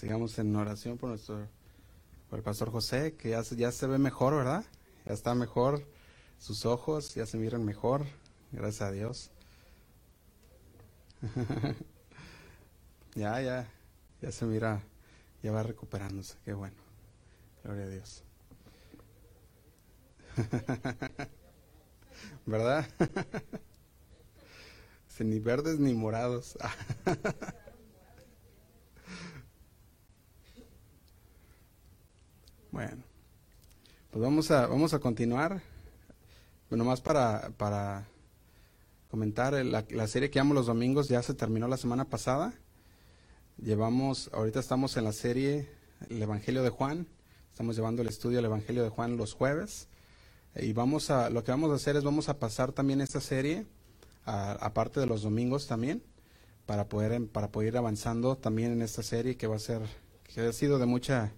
sigamos en oración por nuestro por el pastor José, que ya, se- ya se ve mejor, ¿verdad? Ya está mejor, sus ojos ya se miran mejor, gracias a Dios. ya, ya, ya se mira, ya va recuperándose, qué bueno, gloria a Dios. ¿Verdad? Ni verdes ni morados. Bueno, pues vamos a, vamos a continuar. Bueno, más para, para comentar, el- la, la serie que llamo los domingos ya se terminó la semana pasada. Llevamos, ahorita estamos en la serie El Evangelio de Juan. Estamos llevando el estudio del Evangelio de Juan los jueves. Y vamos a, lo que vamos a hacer es vamos a pasar también esta serie, aparte de los domingos también, para poder, em- para poder ir avanzando también en esta serie que va a ser, que ha sido de mucha,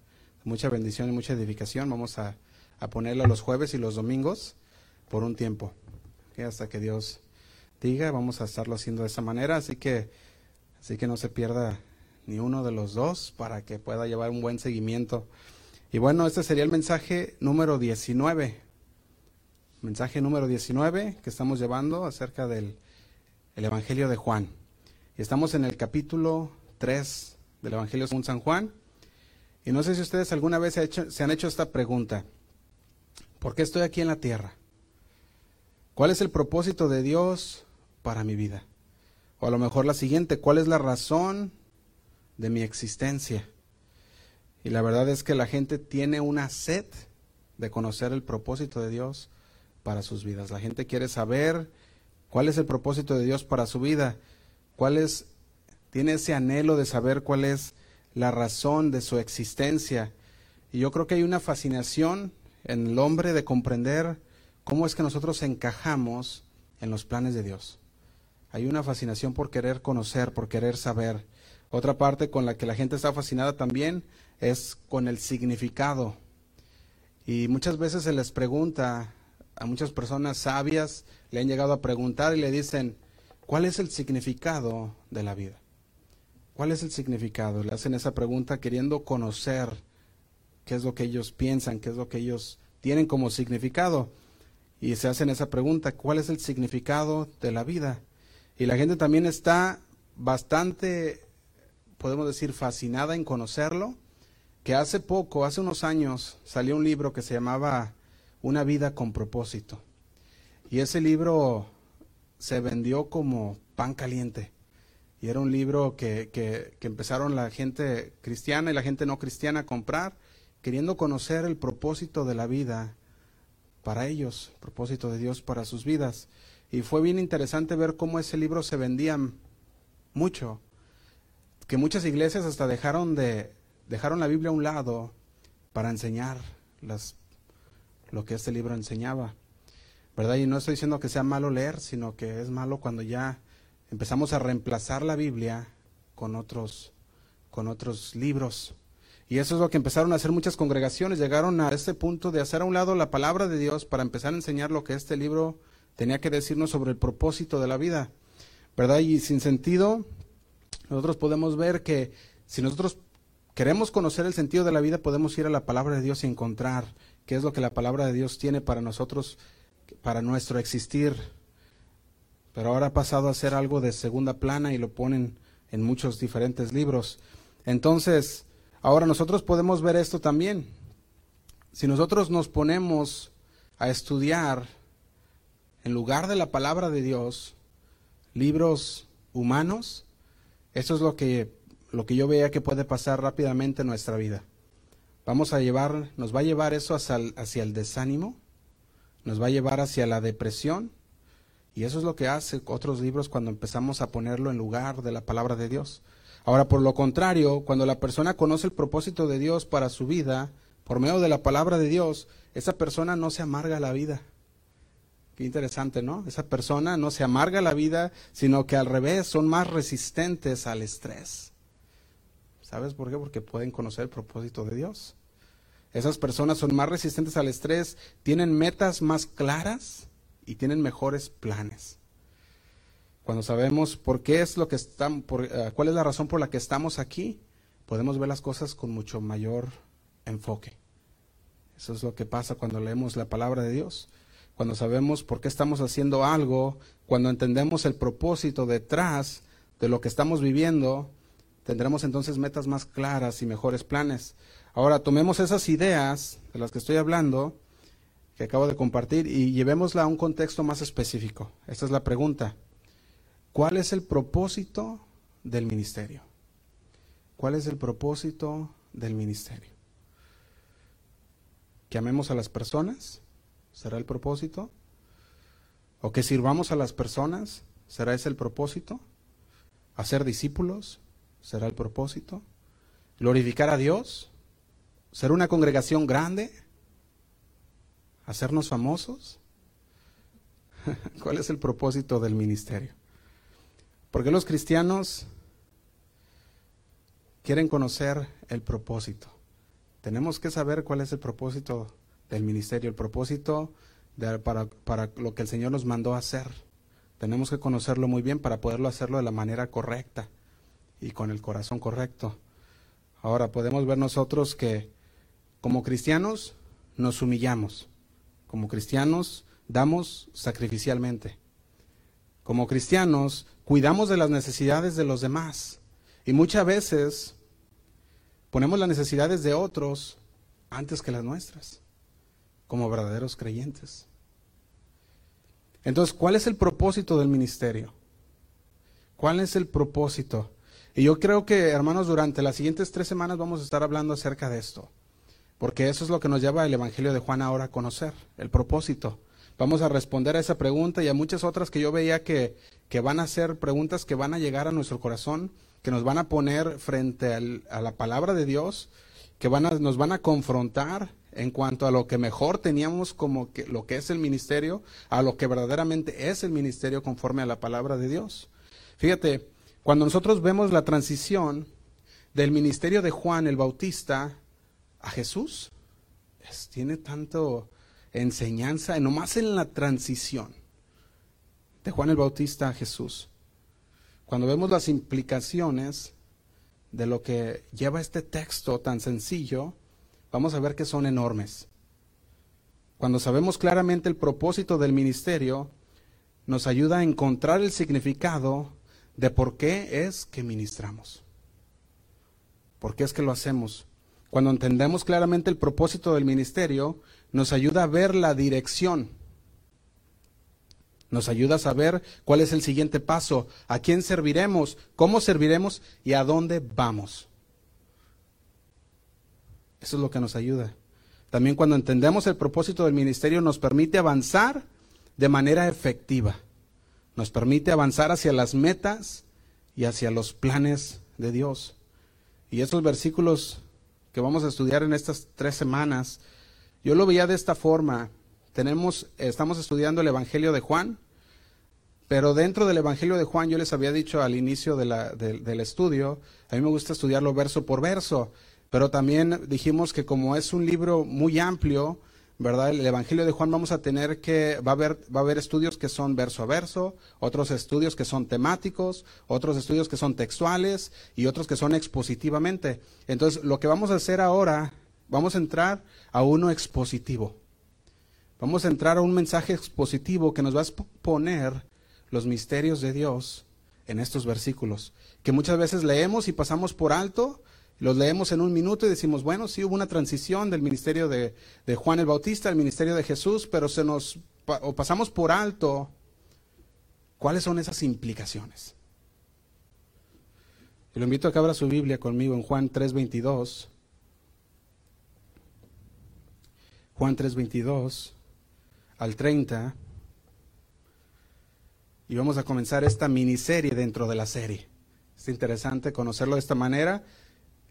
mucha bendición y mucha edificación. Vamos a, a ponerla los jueves y los domingos por un tiempo. Hasta que Dios diga, vamos a estarlo haciendo de esa manera. Así que, así que no se pierda ni uno de los dos para que pueda llevar un buen seguimiento. Y bueno, este sería el mensaje número 19. Mensaje número 19 que estamos llevando acerca del el Evangelio de Juan. Y estamos en el capítulo 3 del Evangelio según San Juan. Y no sé si ustedes alguna vez se han hecho esta pregunta. ¿Por qué estoy aquí en la tierra? ¿Cuál es el propósito de Dios para mi vida? O a lo mejor la siguiente, ¿cuál es la razón de mi existencia? Y la verdad es que la gente tiene una sed de conocer el propósito de Dios para sus vidas. La gente quiere saber cuál es el propósito de Dios para su vida, cuál es, tiene ese anhelo de saber cuál es la razón de su existencia. Y yo creo que hay una fascinación en el hombre de comprender cómo es que nosotros encajamos en los planes de Dios. Hay una fascinación por querer conocer, por querer saber. Otra parte con la que la gente está fascinada también es con el significado. Y muchas veces se les pregunta a muchas personas sabias, le han llegado a preguntar y le dicen, ¿cuál es el significado de la vida? ¿Cuál es el significado? Le hacen esa pregunta queriendo conocer qué es lo que ellos piensan, qué es lo que ellos tienen como significado. Y se hacen esa pregunta, ¿cuál es el significado de la vida? Y la gente también está bastante, podemos decir, fascinada en conocerlo, que hace poco, hace unos años, salió un libro que se llamaba Una vida con propósito. Y ese libro se vendió como pan caliente. Y era un libro que, que, que empezaron la gente cristiana y la gente no cristiana a comprar, queriendo conocer el propósito de la vida para ellos, el propósito de Dios para sus vidas. Y fue bien interesante ver cómo ese libro se vendía mucho, que muchas iglesias hasta dejaron de dejaron la Biblia a un lado para enseñar las, lo que este libro enseñaba. ¿Verdad? Y no estoy diciendo que sea malo leer, sino que es malo cuando ya empezamos a reemplazar la Biblia con otros con otros libros. Y eso es lo que empezaron a hacer muchas congregaciones, llegaron a este punto de hacer a un lado la palabra de Dios para empezar a enseñar lo que este libro tenía que decirnos sobre el propósito de la vida. ¿Verdad? Y sin sentido, nosotros podemos ver que si nosotros queremos conocer el sentido de la vida, podemos ir a la palabra de Dios y encontrar qué es lo que la palabra de Dios tiene para nosotros, para nuestro existir. Pero ahora ha pasado a ser algo de segunda plana y lo ponen en muchos diferentes libros. Entonces, ahora nosotros podemos ver esto también. Si nosotros nos ponemos a estudiar, en lugar de la palabra de Dios, libros humanos, eso es lo que, lo que yo veía que puede pasar rápidamente en nuestra vida. Vamos a llevar, nos va a llevar eso hacia el, hacia el desánimo, nos va a llevar hacia la depresión, y eso es lo que hace otros libros cuando empezamos a ponerlo en lugar de la palabra de Dios. Ahora, por lo contrario, cuando la persona conoce el propósito de Dios para su vida, por medio de la palabra de Dios, esa persona no se amarga la vida. Qué interesante, ¿no? Esa persona no se amarga la vida, sino que al revés son más resistentes al estrés. ¿Sabes por qué? Porque pueden conocer el propósito de Dios. Esas personas son más resistentes al estrés, tienen metas más claras y tienen mejores planes. Cuando sabemos por qué es lo que están, por, uh, cuál es la razón por la que estamos aquí, podemos ver las cosas con mucho mayor enfoque. Eso es lo que pasa cuando leemos la palabra de Dios, cuando sabemos por qué estamos haciendo algo, cuando entendemos el propósito detrás de lo que estamos viviendo, tendremos entonces metas más claras y mejores planes. Ahora, tomemos esas ideas de las que estoy hablando, que acabo de compartir, y llevémosla a un contexto más específico. Esta es la pregunta. ¿Cuál es el propósito del ministerio? ¿Cuál es el propósito del ministerio? ¿Que amemos a las personas? ¿Será el propósito? ¿O que sirvamos a las personas? ¿Será ese el propósito? ¿Hacer discípulos? ¿Será el propósito? ¿Glorificar a Dios? ¿Ser una congregación grande? ¿Hacernos famosos? ¿Cuál es el propósito del ministerio? Porque los cristianos quieren conocer el propósito. Tenemos que saber cuál es el propósito del ministerio, el propósito para, para lo que el Señor nos mandó a hacer. Tenemos que conocerlo muy bien para poderlo hacerlo de la manera correcta y con el corazón correcto. Ahora podemos ver nosotros que como cristianos nos humillamos, como cristianos damos sacrificialmente, como cristianos cuidamos de las necesidades de los demás y muchas veces ponemos las necesidades de otros antes que las nuestras, como verdaderos creyentes. Entonces, ¿cuál es el propósito del ministerio? ¿Cuál es el propósito? Y yo creo que, hermanos, durante las siguientes tres semanas vamos a estar hablando acerca de esto. Porque eso es lo que nos lleva el Evangelio de Juan ahora a conocer, el propósito. Vamos a responder a esa pregunta y a muchas otras que yo veía que, que van a ser preguntas que van a llegar a nuestro corazón, que nos van a poner frente a la palabra de Dios, que van a, nos van a confrontar en cuanto a lo que mejor teníamos como que, lo que es el ministerio, a lo que verdaderamente es el ministerio conforme a la palabra de Dios. Fíjate, cuando nosotros vemos la transición del ministerio de Juan el Bautista a Jesús. tiene tanto enseñanza, nomás en la transición de Juan el Bautista a Jesús. Cuando vemos las implicaciones de lo que lleva este texto tan sencillo, vamos a ver que son enormes. Cuando sabemos claramente el propósito del ministerio, nos ayuda a encontrar el significado de por qué es que ministramos. ¿Por qué es que lo hacemos? Cuando entendemos claramente el propósito del ministerio, nos ayuda a ver la dirección. Nos ayuda a saber cuál es el siguiente paso, a quién serviremos, cómo serviremos y a dónde vamos. Eso es lo que nos ayuda. También cuando entendemos el propósito del ministerio nos permite avanzar de manera efectiva. Nos permite avanzar hacia las metas y hacia los planes de Dios. Y estos versículos que vamos a estudiar en estas tres semanas, yo lo veía de esta forma. Tenemos, estamos estudiando el Evangelio de Juan, pero dentro del Evangelio de Juan, yo les había dicho al inicio del estudio, a mí me gusta estudiarlo verso por verso, pero también dijimos que como es un libro muy amplio, ¿verdad? El Evangelio de Juan vamos a tener que, va a haber, va a haber estudios que son verso a verso, otros estudios que son temáticos, otros estudios que son textuales y otros que son expositivamente. Entonces, lo que vamos a hacer ahora, vamos a entrar a uno expositivo. Vamos a entrar a un mensaje expositivo que nos va a exponer los misterios de Dios en estos versículos, que muchas veces leemos y pasamos por alto, los leemos en un minuto y decimos, bueno, sí hubo una transición del ministerio de, Juan el Bautista al ministerio de Jesús, pero se nos o pasamos por alto cuáles son esas implicaciones. Y lo invito a que abra su Biblia conmigo en Juan 3:22. Juan 3:22 al 30. Y vamos a comenzar esta miniserie dentro de la serie. Es interesante conocerlo de esta manera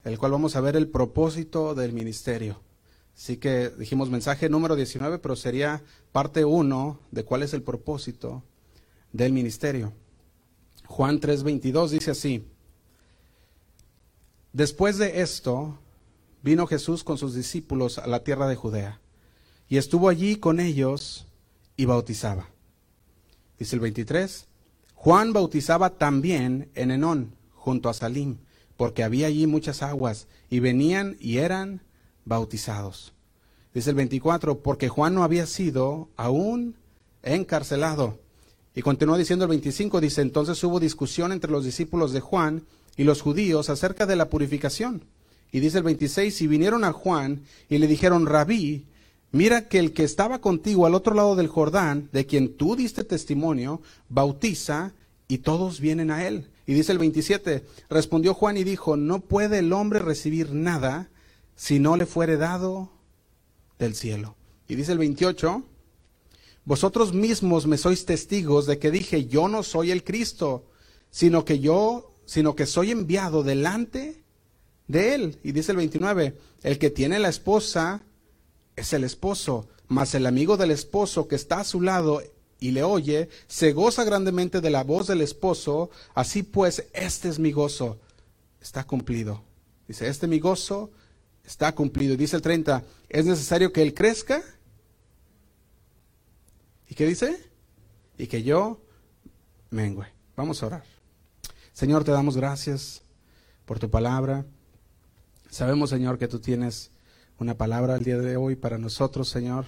el cual vamos a ver el propósito del ministerio. Así que dijimos mensaje número 19, pero sería parte 1 de cuál es el propósito del ministerio. Juan 3:22 dice así, Después de esto, vino Jesús con sus discípulos a la tierra de Judea, y estuvo allí con ellos y bautizaba. Dice el 23, Juan bautizaba también en Enón, junto a Salim porque había allí muchas aguas, y venían y eran bautizados. Dice el 24, porque Juan no había sido aún encarcelado. Y continuó diciendo el 25, dice, entonces hubo discusión entre los discípulos de Juan y los judíos acerca de la purificación. Y dice el 26, y vinieron a Juan y le dijeron, rabí, mira que el que estaba contigo al otro lado del Jordán, de quien tú diste testimonio, bautiza y todos vienen a él. Y dice el 27, respondió Juan y dijo, no puede el hombre recibir nada si no le fuere dado del cielo. Y dice el 28, vosotros mismos me sois testigos de que dije, yo no soy el Cristo, sino que yo, sino que soy enviado delante de él. Y dice el 29, el que tiene la esposa es el esposo, mas el amigo del esposo que está a su lado y le oye, se goza grandemente de la voz del esposo, así pues, este es mi gozo, está cumplido. Dice, este mi gozo está cumplido. Dice el 30, es necesario que él crezca. ¿Y qué dice? Y que yo mengüe. Vamos a orar. Señor, te damos gracias por tu palabra. Sabemos, Señor, que tú tienes una palabra el día de hoy para nosotros, Señor.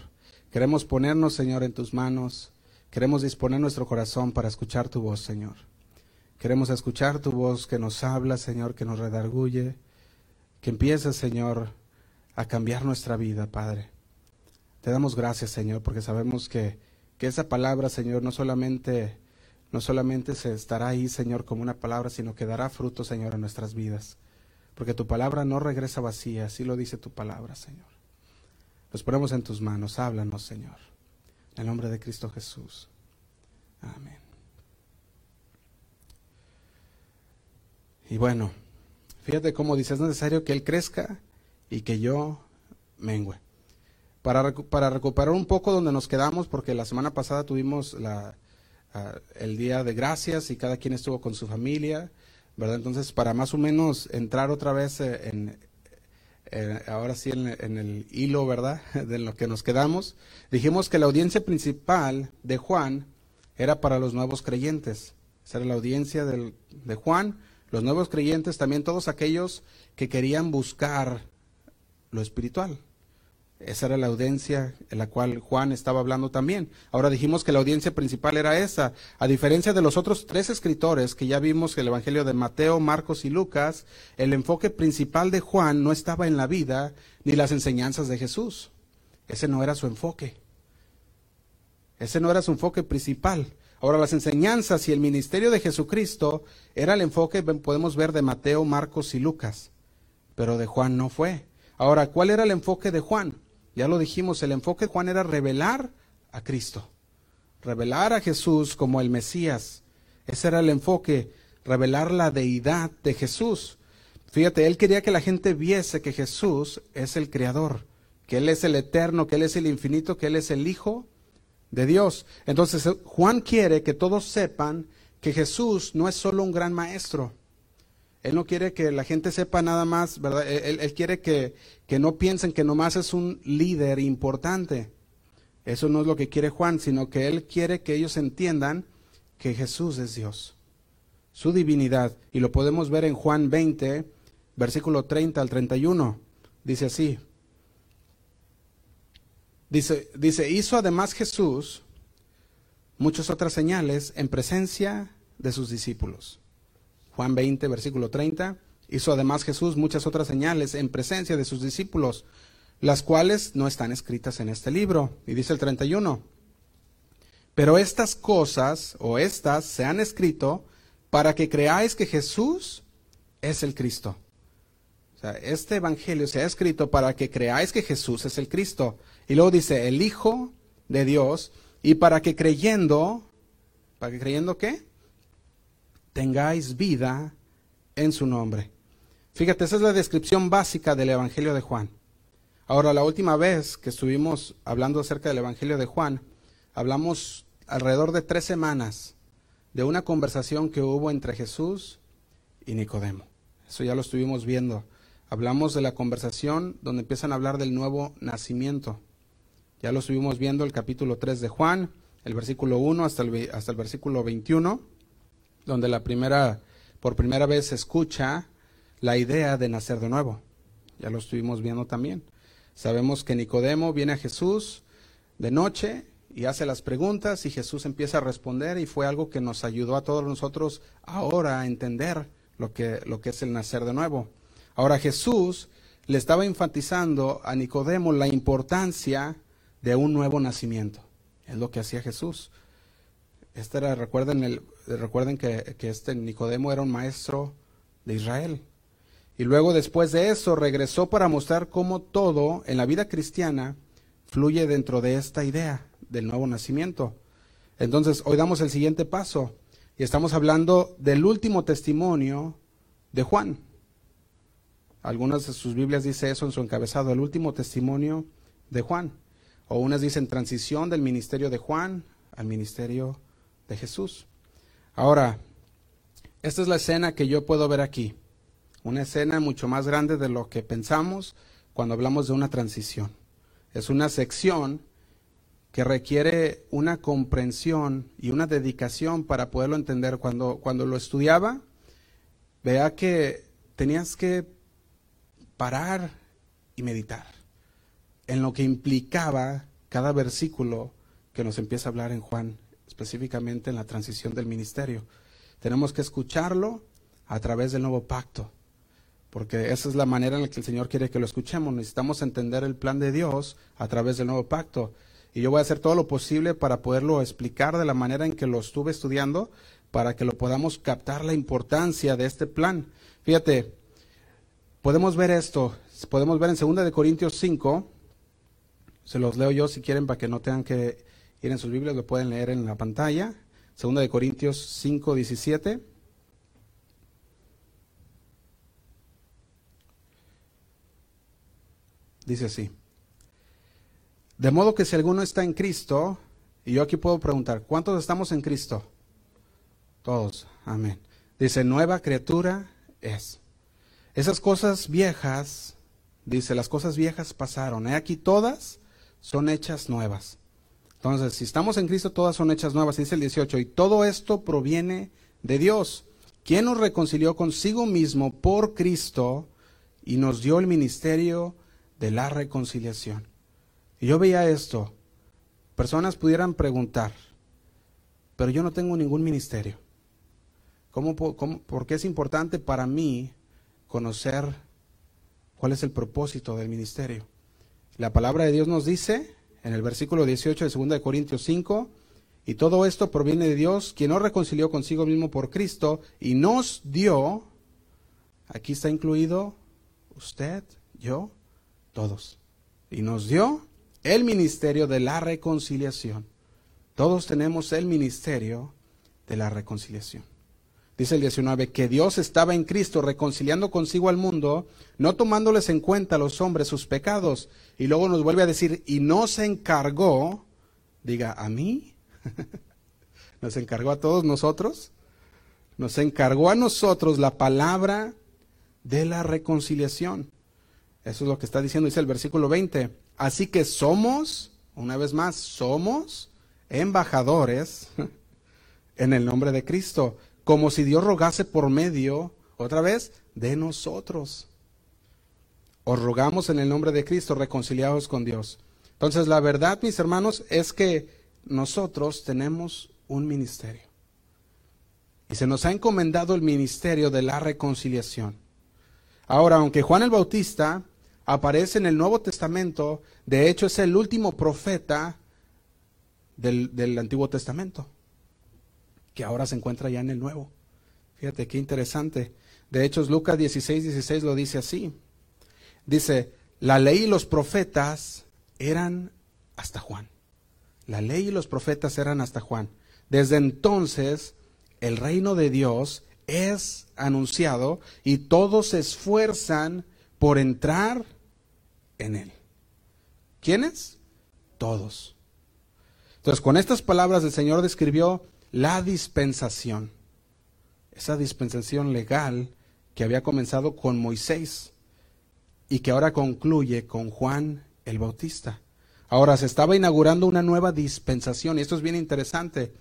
Queremos ponernos, Señor, en tus manos. Queremos disponer nuestro corazón para escuchar tu voz, Señor. Queremos escuchar tu voz que nos habla, Señor, que nos redarguye, que empiece, Señor, a cambiar nuestra vida, Padre. Te damos gracias, Señor, porque sabemos que, que esa palabra, Señor, no solamente, no solamente se estará ahí, Señor, como una palabra, sino que dará fruto, Señor, en nuestras vidas porque tu palabra no regresa vacía, así lo dice tu palabra, Señor. Los ponemos en tus manos, háblanos, Señor. En el nombre de Cristo Jesús. Amén. Y bueno, fíjate cómo dice, es necesario que Él crezca y que yo mengüe. Para, para recuperar un poco donde nos quedamos, porque la semana pasada tuvimos la, ah, el día de gracias y cada quien estuvo con su familia. Entonces, para más o menos entrar otra vez eh, en, eh, ahora sí en, el hilo, ¿verdad? De lo que nos quedamos, dijimos que la audiencia principal de Juan era para los nuevos creyentes. Esa era la audiencia de Juan, los nuevos creyentes, también todos aquellos que querían buscar lo espiritual, esa era la audiencia en la cual Juan estaba hablando también. Ahora dijimos que la audiencia principal era esa. A diferencia de los otros tres escritores que ya vimos que el Evangelio de Mateo, Marcos y Lucas, el enfoque principal de Juan no estaba en la vida ni las enseñanzas de Jesús. Ese no era su enfoque. Ese no era su enfoque principal. Ahora las enseñanzas y el ministerio de Jesucristo era el enfoque, podemos ver, de Mateo, Marcos y Lucas. Pero de Juan no fue. Ahora, ¿cuál era el enfoque de Juan? Ya lo dijimos, el enfoque de Juan era revelar a Cristo, revelar a Jesús como el Mesías. Ese era el enfoque, revelar la deidad de Jesús. Fíjate, él quería que la gente viese que Jesús es el Creador, que Él es el eterno, que Él es el infinito, que Él es el Hijo de Dios. Entonces, Juan quiere que todos sepan que Jesús no es solo un gran maestro, él no quiere que la gente sepa nada más, ¿verdad? Él, quiere que, que, no piensen que nomás es un líder importante. Eso no es lo que quiere Juan, sino que él quiere que ellos entiendan que Jesús es Dios, su divinidad. Y lo podemos ver en Juan 20, versículo 30 al 31. Dice así. Dice, dice, hizo además Jesús muchas otras señales en presencia de sus discípulos Juan 20, versículo 30. Hizo además Jesús muchas otras señales en presencia de sus discípulos, las cuales no están escritas en este libro. Y dice el 31. Pero estas cosas o estas se han escrito para que creáis que Jesús es el Cristo. O sea, este evangelio se ha escrito para que creáis que Jesús es el Cristo. Y luego dice, el Hijo de Dios, y para que creyendo, ¿para que creyendo qué? Tengáis vida en su nombre. Fíjate, esa es la descripción básica del Evangelio de Juan. Ahora, la última vez que estuvimos hablando acerca del Evangelio de Juan, hablamos alrededor de tres semanas de una conversación que hubo entre Jesús y Nicodemo. Eso ya lo estuvimos viendo. Hablamos de la conversación donde empiezan a hablar del nuevo nacimiento. Ya lo estuvimos viendo el capítulo 3 de Juan, el versículo 1 hasta el, hasta el versículo 21 donde la primera, por primera vez se escucha la idea de nacer de nuevo. Ya lo estuvimos viendo también. Sabemos que Nicodemo viene a Jesús de noche y hace las preguntas y Jesús empieza a responder y fue algo que nos ayudó a todos nosotros ahora a entender lo que, lo que es el nacer de nuevo. Ahora Jesús le estaba enfatizando a Nicodemo la importancia de un nuevo nacimiento. Es lo que hacía Jesús. Este era, recuerden, el, recuerden que, que este Nicodemo era un maestro de Israel. Y luego después de eso regresó para mostrar cómo todo en la vida cristiana fluye dentro de esta idea del nuevo nacimiento. Entonces, hoy damos el siguiente paso y estamos hablando del último testimonio de Juan. Algunas de sus Biblias dice eso en su encabezado, el último testimonio de Juan. O unas dicen transición del ministerio de Juan al ministerio de Jesús. Ahora, esta es la escena que yo puedo ver aquí. Una escena mucho más grande de lo que pensamos cuando hablamos de una transición. Es una sección que requiere una comprensión y una dedicación para poderlo entender. Cuando, cuando lo estudiaba, vea que tenías que parar y meditar en lo que implicaba cada versículo que nos empieza a hablar en Juan, específicamente en la transición del ministerio. Tenemos que escucharlo a través del nuevo pacto, porque esa es la manera en la que el Señor quiere que lo escuchemos. Necesitamos entender el plan de Dios a través del nuevo pacto. Y yo voy a hacer todo lo posible para poderlo explicar de la manera en que lo estuve estudiando, para que lo podamos captar la importancia de este plan. Fíjate, podemos ver esto, podemos ver en 2 de Corintios 5, se los leo yo si quieren para que no tengan que ir en sus Biblias, lo pueden leer en la pantalla. 2 de Corintios 5, 17. Dice así. De modo que si alguno está en Cristo, y yo aquí puedo preguntar, ¿cuántos estamos en Cristo? Todos, amén. Dice, nueva criatura es. Esas cosas viejas, dice, las cosas viejas pasaron. He aquí todas son hechas nuevas. Entonces, si estamos en Cristo, todas son hechas nuevas, dice el 18. Y todo esto proviene de Dios, quien nos reconcilió consigo mismo por Cristo y nos dio el ministerio de la reconciliación. Yo veía esto, personas pudieran preguntar, pero yo no tengo ningún ministerio. ¿Cómo, cómo, por qué es importante para mí conocer cuál es el propósito del ministerio? La palabra de Dios nos dice en el versículo 18 de 2 de Corintios 5, y todo esto proviene de Dios, quien nos reconcilió consigo mismo por Cristo y nos dio, aquí está incluido usted, yo, todos, y nos dio el ministerio de la reconciliación. Todos tenemos el ministerio de la reconciliación. Dice el 19, que Dios estaba en Cristo reconciliando consigo al mundo, no tomándoles en cuenta a los hombres sus pecados. Y luego nos vuelve a decir, y no se encargó, diga, ¿a mí? ¿Nos encargó a todos nosotros? Nos encargó a nosotros la palabra de la reconciliación. Eso es lo que está diciendo, dice el versículo 20. Así que somos, una vez más, somos embajadores en el nombre de Cristo como si Dios rogase por medio, otra vez, de nosotros. Os rogamos en el nombre de Cristo, reconciliados con Dios. Entonces, la verdad, mis hermanos, es que nosotros tenemos un ministerio. Y se nos ha encomendado el ministerio de la reconciliación. Ahora, aunque Juan el Bautista aparece en el Nuevo Testamento, de hecho es el último profeta del, del Antiguo Testamento que ahora se encuentra ya en el nuevo. Fíjate qué interesante. De hecho, Lucas 16, 16 lo dice así. Dice, la ley y los profetas eran hasta Juan. La ley y los profetas eran hasta Juan. Desde entonces, el reino de Dios es anunciado y todos se esfuerzan por entrar en él. ¿Quiénes? Todos. Entonces, con estas palabras el Señor describió la dispensación, esa dispensación legal que había comenzado con Moisés y que ahora concluye con Juan el Bautista. Ahora se estaba inaugurando una nueva dispensación y esto es bien interesante.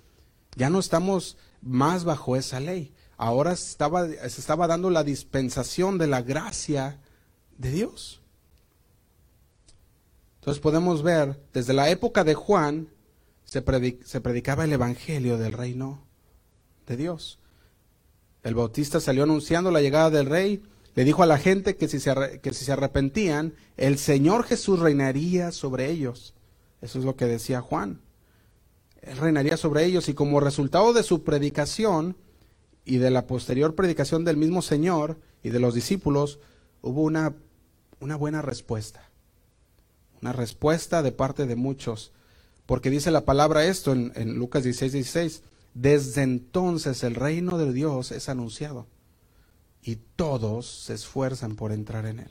Ya no estamos más bajo esa ley. ahora se estaba dando la dispensación de la gracia de Dios. Entonces podemos ver, desde la época de Juan, se, predicaba el Evangelio del reino de Dios. El bautista salió anunciando la llegada del rey, le dijo a la gente que si, se, que si se arrepentían, el Señor Jesús reinaría sobre ellos. Eso es lo que decía Juan. Él reinaría sobre ellos y como resultado de su predicación y de la posterior predicación del mismo Señor y de los discípulos, hubo una, una buena respuesta. Una respuesta de parte de muchos. Porque dice la palabra esto en, Lucas 16, 16. Desde entonces el reino de Dios es anunciado y todos se esfuerzan por entrar en él.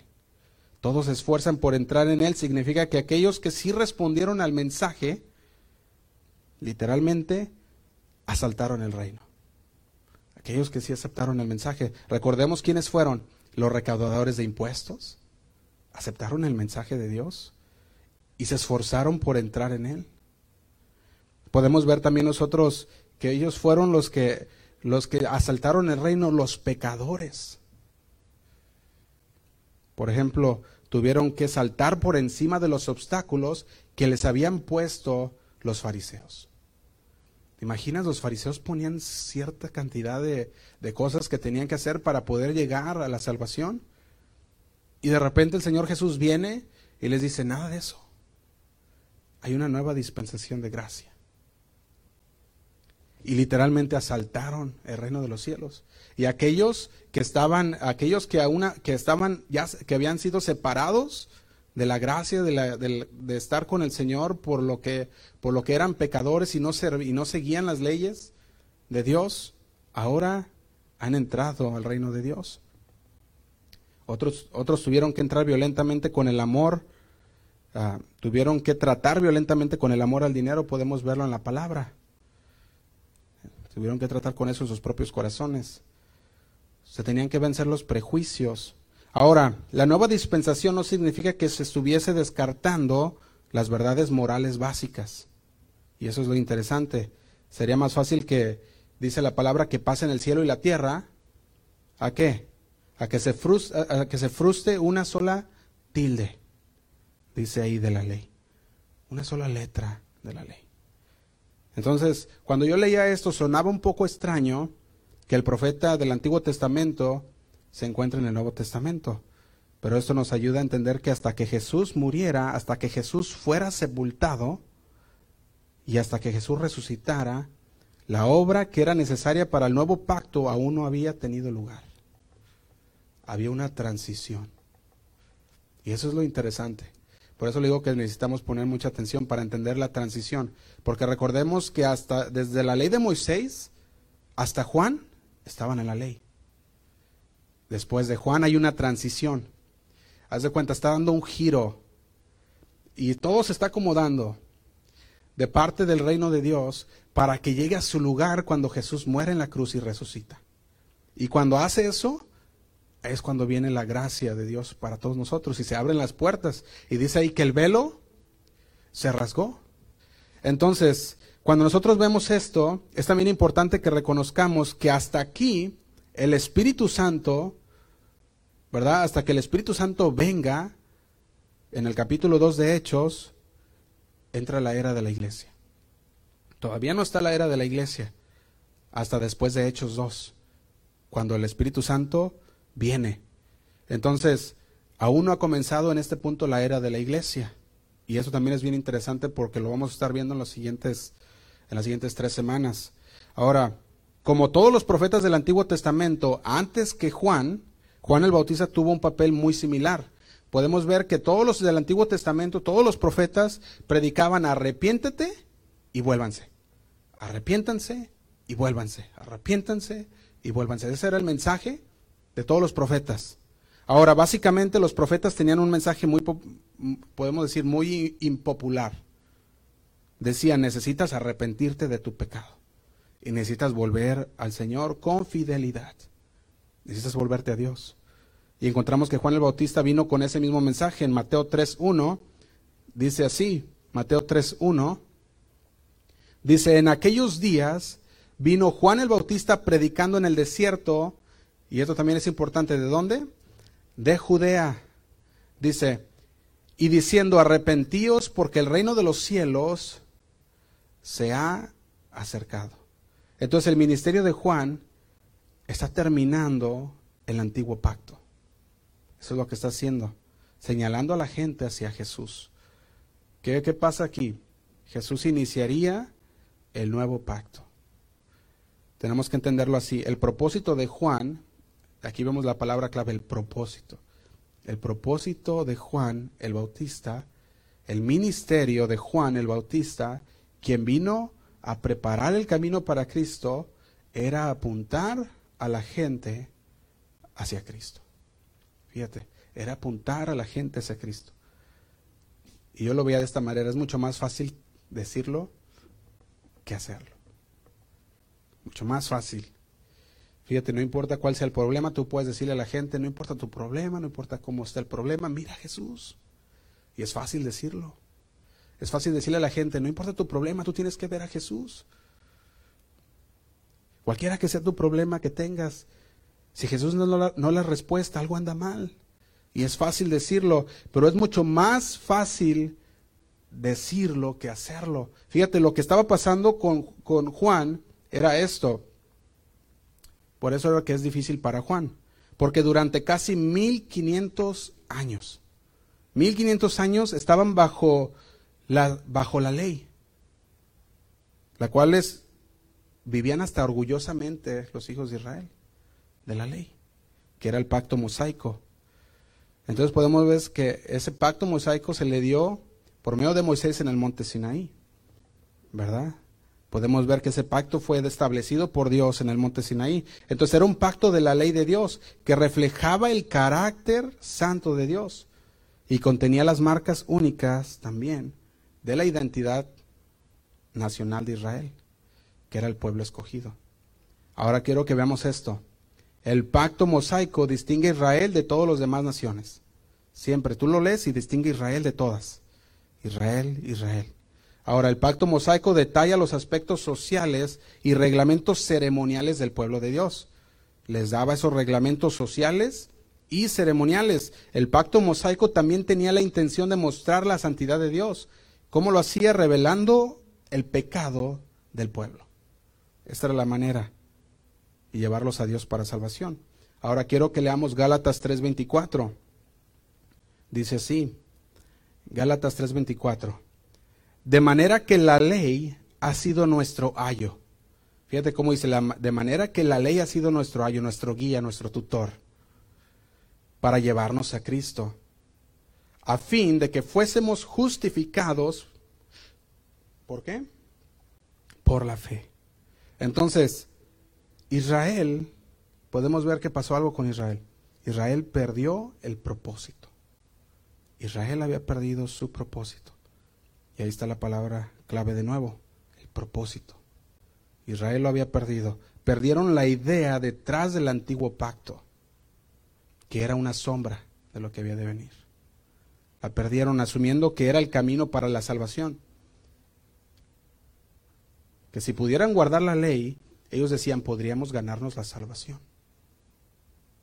Todos se esfuerzan por entrar en él significa que aquellos que sí respondieron al mensaje, literalmente, asaltaron el reino. Aquellos que sí aceptaron el mensaje. Recordemos quiénes fueron los recaudadores de impuestos. Aceptaron el mensaje de Dios y se esforzaron por entrar en él. Podemos ver también nosotros que ellos fueron los que, los que asaltaron el reino, los pecadores. Por ejemplo, tuvieron que saltar por encima de los obstáculos que les habían puesto los fariseos. ¿Te imaginas? Los fariseos ponían cierta cantidad de, de cosas que tenían que hacer para poder llegar a la salvación. Y de repente el Señor Jesús viene y les dice, nada de eso. Hay una nueva dispensación de gracia y literalmente asaltaron el reino de los cielos. Y aquellos que estaban, aquellos que, una, que estaban ya, que habían sido separados de la gracia de, la, estar con el Señor por lo que, por lo que eran pecadores y no, y no seguían las leyes de Dios, ahora han entrado al reino de Dios. Otros, otros tuvieron que entrar violentamente con el amor, ah, tuvieron que tratar violentamente con el amor al dinero, podemos verlo en la palabra. Tuvieron que tratar con eso en sus propios corazones. Se tenían que vencer los prejuicios. Ahora, la nueva dispensación no significa que se estuviese descartando las verdades morales básicas. Y eso es lo interesante. Sería más fácil que, dice la palabra, que pasen el cielo y la tierra. ¿A qué? A que se fruste, a que se fruste una sola tilde, dice ahí de la ley. Una sola letra de la ley. Entonces, cuando yo leía esto, sonaba un poco extraño que el profeta del Antiguo Testamento se encuentre en el Nuevo Testamento. Pero esto nos ayuda a entender que hasta que Jesús muriera, hasta que Jesús fuera sepultado y hasta que Jesús resucitara, la obra que era necesaria para el nuevo pacto aún no había tenido lugar. Había una transición. Y eso es lo interesante. Por eso le digo que necesitamos poner mucha atención para entender la transición. Porque recordemos que hasta desde la ley de Moisés hasta Juan estaban en la ley. Después de Juan hay una transición. Haz de cuenta, está dando un giro. Y todo se está acomodando de parte del reino de Dios para que llegue a su lugar cuando Jesús muere en la cruz y resucita. Y cuando hace eso, es cuando viene la gracia de Dios para todos nosotros y se abren las puertas. Y dice ahí que el velo se rasgó. Entonces, cuando nosotros vemos esto, es también importante que reconozcamos que hasta aquí el Espíritu Santo, ¿verdad? Hasta que el Espíritu Santo venga, en el capítulo 2 de Hechos, entra la era de la iglesia. Todavía no está la era de la iglesia, hasta después de Hechos 2, cuando el Espíritu Santo viene. Entonces, aún no ha comenzado en este punto la era de la iglesia. Y eso también es bien interesante porque lo vamos a estar viendo en, los siguientes, en las siguientes tres semanas. Ahora, como todos los profetas del Antiguo Testamento, antes que Juan, Juan el Bautista tuvo un papel muy similar. Podemos ver que todos los del Antiguo Testamento, todos los profetas predicaban arrepiéntete y vuélvanse. Arrepiéntanse y vuélvanse. Arrepiéntanse y vuélvanse. Ese era el mensaje de todos los profetas. Ahora, básicamente los profetas tenían un mensaje muy, podemos decir, muy impopular. Decían, necesitas arrepentirte de tu pecado y necesitas volver al Señor con fidelidad. Necesitas volverte a Dios. Y encontramos que Juan el Bautista vino con ese mismo mensaje en Mateo 3.1. Dice así, Mateo 3.1. Dice, en aquellos días vino Juan el Bautista predicando en el desierto, y esto también es importante, ¿de dónde? De Judea. Dice, y diciendo, arrepentíos porque el reino de los cielos se ha acercado. Entonces el ministerio de Juan está terminando el antiguo pacto. Eso es lo que está haciendo, señalando a la gente hacia Jesús. ¿Qué, qué pasa aquí? Jesús iniciaría el nuevo pacto. Tenemos que entenderlo así. El propósito de Juan, aquí vemos la palabra clave, el propósito. El propósito de Juan el Bautista, el ministerio de Juan el Bautista, quien vino a preparar el camino para Cristo, era apuntar a la gente hacia Cristo. Fíjate, era apuntar a la gente hacia Cristo. Y yo lo veía de esta manera, es mucho más fácil decirlo que hacerlo. Mucho más fácil. Fíjate, no importa cuál sea el problema, tú puedes decirle a la gente, no importa tu problema, no importa cómo está el problema, mira a Jesús. Y es fácil decirlo. Es fácil decirle a la gente, no importa tu problema, tú tienes que ver a Jesús. Cualquiera que sea tu problema que tengas, si Jesús no, no, no la respuesta, algo anda mal. Y es fácil decirlo, pero es mucho más fácil decirlo que hacerlo. Fíjate, lo que estaba pasando con, con Juan era esto. Por eso era que es difícil para Juan. Porque durante casi 1500 años, 1500 años estaban bajo la, bajo la ley, la cual es, vivían hasta orgullosamente los hijos de Israel, de la ley, que era el pacto mosaico. Entonces podemos ver que ese pacto mosaico se le dio por medio de Moisés en el monte Sinaí, ¿verdad? Podemos ver que ese pacto fue establecido por Dios en el monte Sinaí. Entonces era un pacto de la ley de Dios que reflejaba el carácter santo de Dios y contenía las marcas únicas también de la identidad nacional de Israel, que era el pueblo escogido. Ahora quiero que veamos esto. El pacto mosaico distingue a Israel de todas las demás naciones. Siempre tú lo lees y distingue a Israel de todas. Israel, Israel. Ahora, el pacto mosaico detalla los aspectos sociales y reglamentos ceremoniales del pueblo de Dios. Les daba esos reglamentos sociales y ceremoniales. El pacto mosaico también tenía la intención de mostrar la santidad de Dios. ¿Cómo lo hacía? Revelando el pecado del pueblo. Esta era la manera y llevarlos a Dios para salvación. Ahora quiero que leamos Gálatas 3:24. Dice así, Gálatas 3:24. De manera que la ley ha sido nuestro ayo. Fíjate cómo dice, de manera que la ley ha sido nuestro ayo, nuestro guía, nuestro tutor, para llevarnos a Cristo, a fin de que fuésemos justificados. ¿Por qué? Por la fe. Entonces, Israel, podemos ver que pasó algo con Israel. Israel perdió el propósito. Israel había perdido su propósito. Ahí está la palabra clave de nuevo, el propósito. Israel lo había perdido. Perdieron la idea detrás del antiguo pacto, que era una sombra de lo que había de venir. La perdieron asumiendo que era el camino para la salvación. Que si pudieran guardar la ley, ellos decían, podríamos ganarnos la salvación.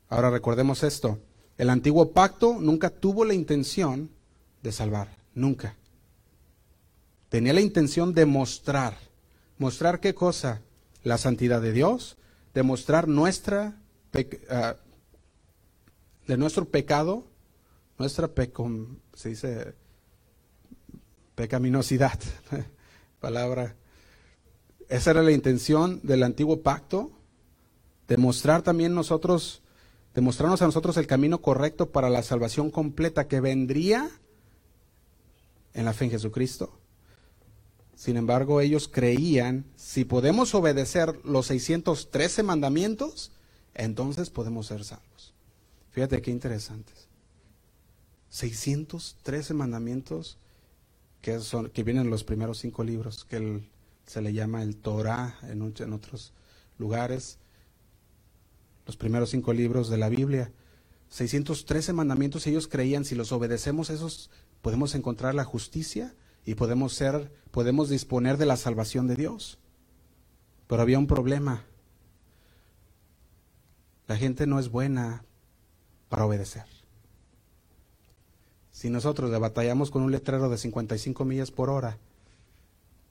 Ahora recordemos esto, el antiguo pacto nunca tuvo la intención de salvar, nunca. Tenía la intención de mostrar. ¿Mostrar qué cosa? La santidad de Dios, demostrar nuestra, uh, de nuestro pecado, nuestra se dice pecaminosidad, palabra esa era la intención del antiguo pacto, demostrar también nosotros, demostrarnos a nosotros el camino correcto para la salvación completa que vendría en la fe en Jesucristo. Sin embargo, ellos creían, si podemos obedecer los 613 mandamientos, entonces podemos ser salvos. Fíjate qué interesantes. 613 mandamientos que, son, que vienen en los primeros cinco libros que se le llama el Torah en, en otros lugares, los primeros cinco libros de la Biblia. 613 mandamientos ellos creían, si los obedecemos esos, podemos encontrar la justicia y podemos ser, podemos disponer de la salvación de Dios. Pero había un problema. La gente no es buena para obedecer. Si nosotros le batallamos con un letrero de 55 millas por hora,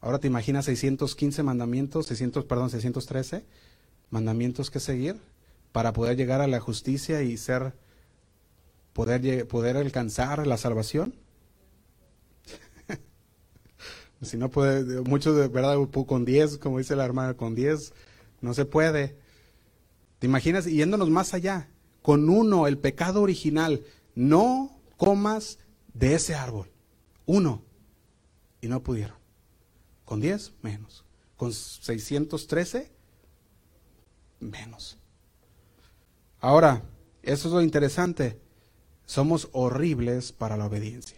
ahora te imaginas 615 mandamientos, 600, perdón, 613 mandamientos que seguir para poder llegar a la justicia y ser, poder, poder alcanzar la salvación. Si no puede, muchos de verdad con 10, como dice la hermana, con 10 no se puede. ¿Te imaginas? yéndonos más allá, con uno, el pecado original, no comas de ese árbol. Uno. Y no pudieron. Con 10, menos. Con 613, menos. Ahora, eso es lo interesante. Somos horribles para la obediencia.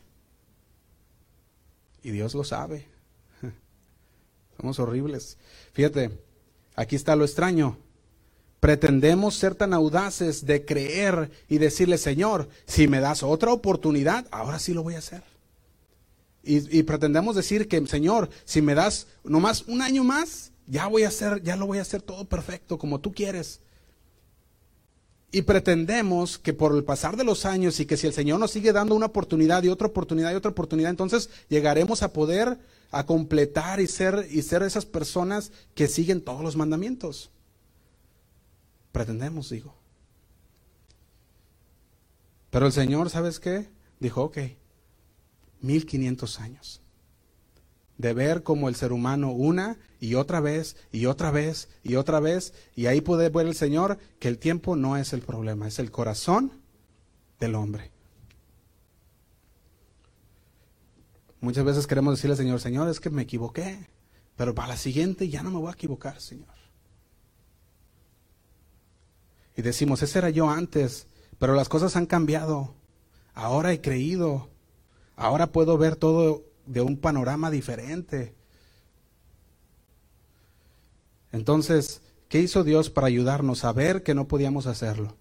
Y Dios lo sabe. Somos horribles. Fíjate, aquí está lo extraño pretendemos ser tan audaces de creer y decirle, Señor, si me das otra oportunidad, ahora sí lo voy a hacer. Y, pretendemos decir que, Señor, si me das nomás un año más, ya voy a hacer, ya lo voy a hacer todo perfecto, como tú quieres. Y pretendemos que por el pasar de los años y que si el Señor nos sigue dando una oportunidad y otra oportunidad y otra oportunidad, entonces llegaremos a poder a completar y ser y ser esas personas que siguen todos los mandamientos. Pretendemos, digo. Pero el Señor, ¿sabes qué? Dijo, ok, 1500 años. De ver como el ser humano una y otra vez y otra vez y otra vez. Y ahí puede ver el Señor que el tiempo no es el problema, es el corazón del hombre. Muchas veces queremos decirle al Señor, Señor, es que me equivoqué. Pero para la siguiente ya no me voy a equivocar, Señor. Y decimos, ese era yo antes, pero las cosas han cambiado. Ahora he creído. Ahora puedo ver todo de un panorama diferente. Entonces, ¿qué hizo Dios para ayudarnos a ver que no podíamos hacerlo?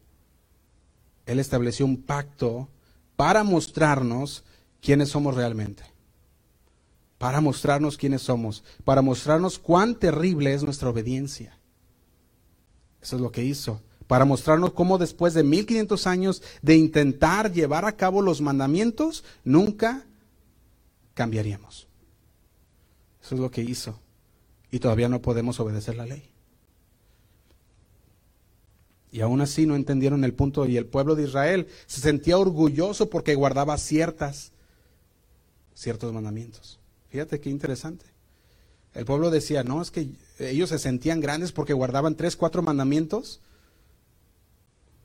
Él estableció un pacto para mostrarnos quiénes somos realmente. Para mostrarnos quiénes somos. Para mostrarnos cuán terrible es nuestra obediencia. Eso es lo que hizo para mostrarnos cómo después de 1500 años de intentar llevar a cabo los mandamientos, nunca cambiaríamos. Eso es lo que hizo. Y todavía no podemos obedecer la ley. Y aún así no entendieron el punto y el pueblo de Israel se sentía orgulloso porque guardaba ciertas, ciertos mandamientos. Fíjate qué interesante. El pueblo decía, no, es que ellos se sentían grandes porque guardaban tres, cuatro mandamientos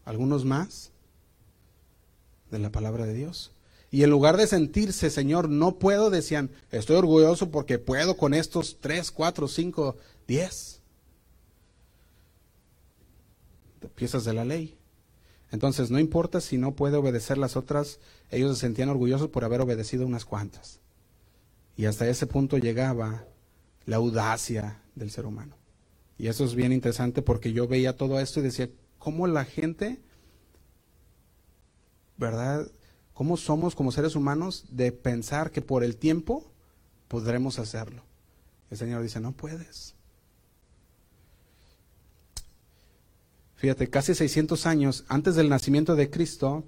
algunos más de la palabra de Dios. Y en lugar de sentirse, Señor, no puedo, decían, estoy orgulloso porque puedo con estos tres, cuatro, cinco, diez piezas de la ley. Entonces, no importa si no puede obedecer las otras, ellos se sentían orgullosos por haber obedecido unas cuantas. Y hasta ese punto llegaba la audacia del ser humano. Y eso es bien interesante porque yo veía todo esto y decía, cómo la gente, ¿verdad? ¿Cómo somos como seres humanos de pensar que por el tiempo podremos hacerlo? El Señor dice, no puedes. Fíjate, casi 600 años antes del nacimiento de Cristo,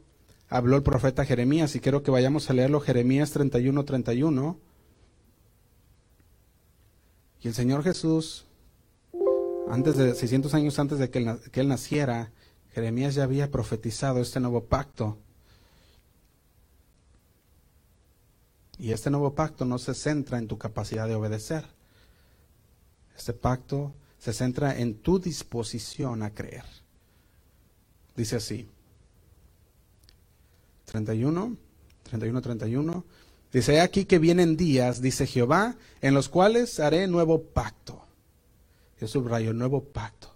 habló el profeta Jeremías, y quiero que vayamos a leerlo, Jeremías 31, 31. Y el Señor Jesús antes de 600 años antes de que él, naciera, Jeremías ya había profetizado este nuevo pacto. Y este nuevo pacto no se centra en tu capacidad de obedecer. Este pacto se centra en tu disposición a creer. Dice así. 31, 31, 31. Dice aquí que vienen días, dice Jehová, en los cuales haré nuevo pacto yo subrayo, nuevo pacto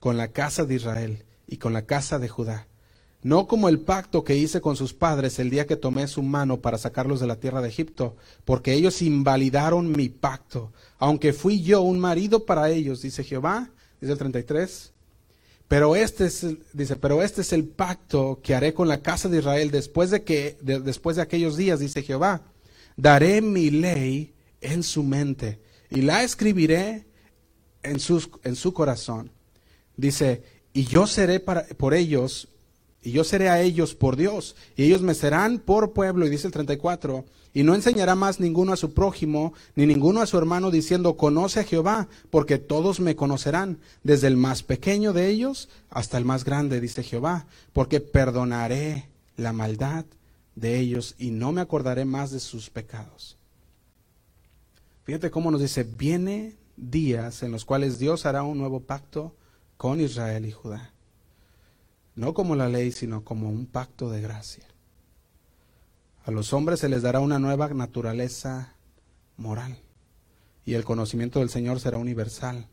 con la casa de Israel y con la casa de Judá. No como el pacto que hice con sus padres el día que tomé su mano para sacarlos de la tierra de Egipto, porque ellos invalidaron mi pacto, aunque fui yo un marido para ellos, dice Jehová, dice el 33. Pero este es, dice, pero este es el pacto que haré con la casa de Israel después de que, después de aquellos días, dice Jehová. Daré mi ley en su mente y la escribiré en, sus, en su corazón. Dice, y yo seré para, por ellos, y yo seré a ellos por Dios, y ellos me serán por pueblo, y dice el 34, y no enseñará más ninguno a su prójimo, ni ninguno a su hermano, diciendo, conoce a Jehová, porque todos me conocerán, desde el más pequeño de ellos hasta el más grande, dice Jehová, porque perdonaré la maldad de ellos y no me acordaré más de sus pecados. Fíjate cómo nos dice, viene días en los cuales Dios hará un nuevo pacto con Israel y Judá. No como la ley, sino como un pacto de gracia. A los hombres se les dará una nueva naturaleza moral y el conocimiento del Señor será universal.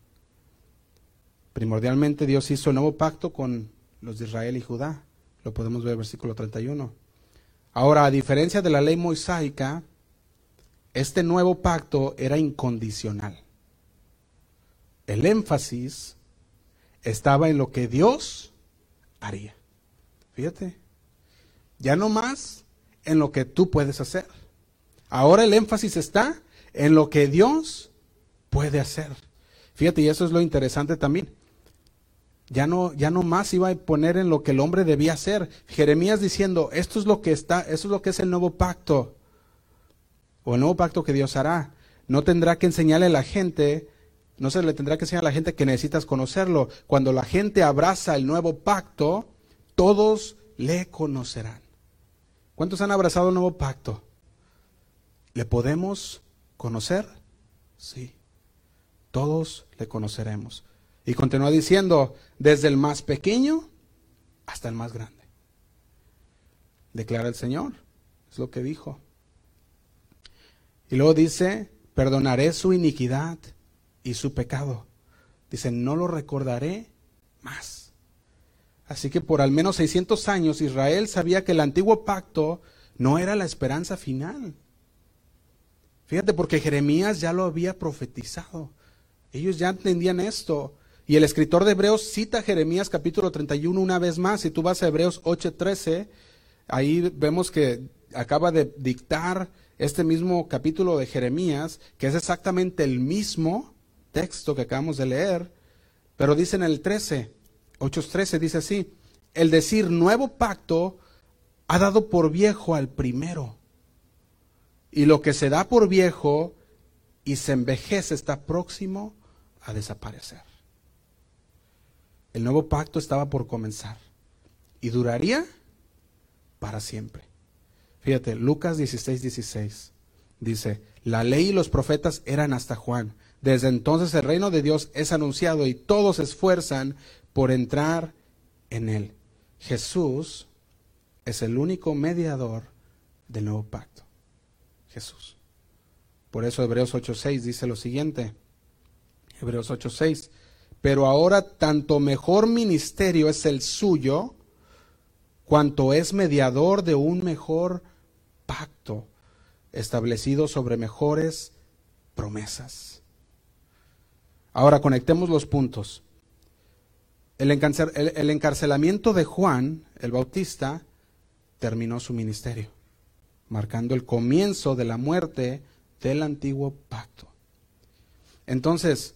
Primordialmente Dios hizo el nuevo pacto con los de Israel y Judá. Lo podemos ver en el versículo 31. Ahora, a diferencia de la ley mosaica, este nuevo pacto era incondicional. El énfasis estaba en lo que Dios haría. Fíjate, ya no más en lo que tú puedes hacer. Ahora el énfasis está en lo que Dios puede hacer. Fíjate, y eso es lo interesante también. Ya no, ya no más iba a poner en lo que el hombre debía hacer. Jeremías diciendo, esto es lo que está, esto es lo que es el nuevo pacto. O el nuevo pacto que Dios hará. No tendrá que enseñarle a la gente, no se le tendrá que enseñar a la gente que necesitas conocerlo. Cuando la gente abraza el nuevo pacto, todos le conocerán. ¿Cuántos han abrazado un nuevo pacto? ¿Le podemos conocer? Sí. Todos le conoceremos. Y continúa diciendo, desde el más pequeño hasta el más grande. Declara el Señor. Es lo que dijo. Y luego dice, perdonaré su iniquidad y su pecado. Dice, no lo recordaré más. Así que por al menos 600 años Israel sabía que el antiguo pacto no era la esperanza final. Fíjate, porque Jeremías ya lo había profetizado. Ellos ya entendían esto. Y el escritor de Hebreos cita Jeremías capítulo 31 una vez más. Si tú vas a Hebreos 8:13, ahí vemos que acaba de dictar este mismo capítulo de Jeremías, que es exactamente el mismo texto que acabamos de leer, pero dice en el 13, 8.13 dice así, el decir nuevo pacto ha dado por viejo al primero. Y lo que se da por viejo y se envejece está próximo a desaparecer. El nuevo pacto estaba por comenzar y duraría para siempre. Fíjate, Lucas 16, 16 dice, la ley y los profetas eran hasta Juan. Desde entonces el reino de Dios es anunciado y todos se esfuerzan por entrar en él. Jesús es el único mediador del nuevo pacto. Jesús. Por eso Hebreos 8.6 dice lo siguiente. Hebreos 8.6. Pero ahora tanto mejor ministerio es el suyo, cuanto es mediador de un mejor pacto, establecido sobre mejores promesas. Ahora conectemos los puntos. El, encarcelamiento de Juan, el Bautista, terminó su ministerio, marcando el comienzo de la muerte del antiguo pacto. Entonces,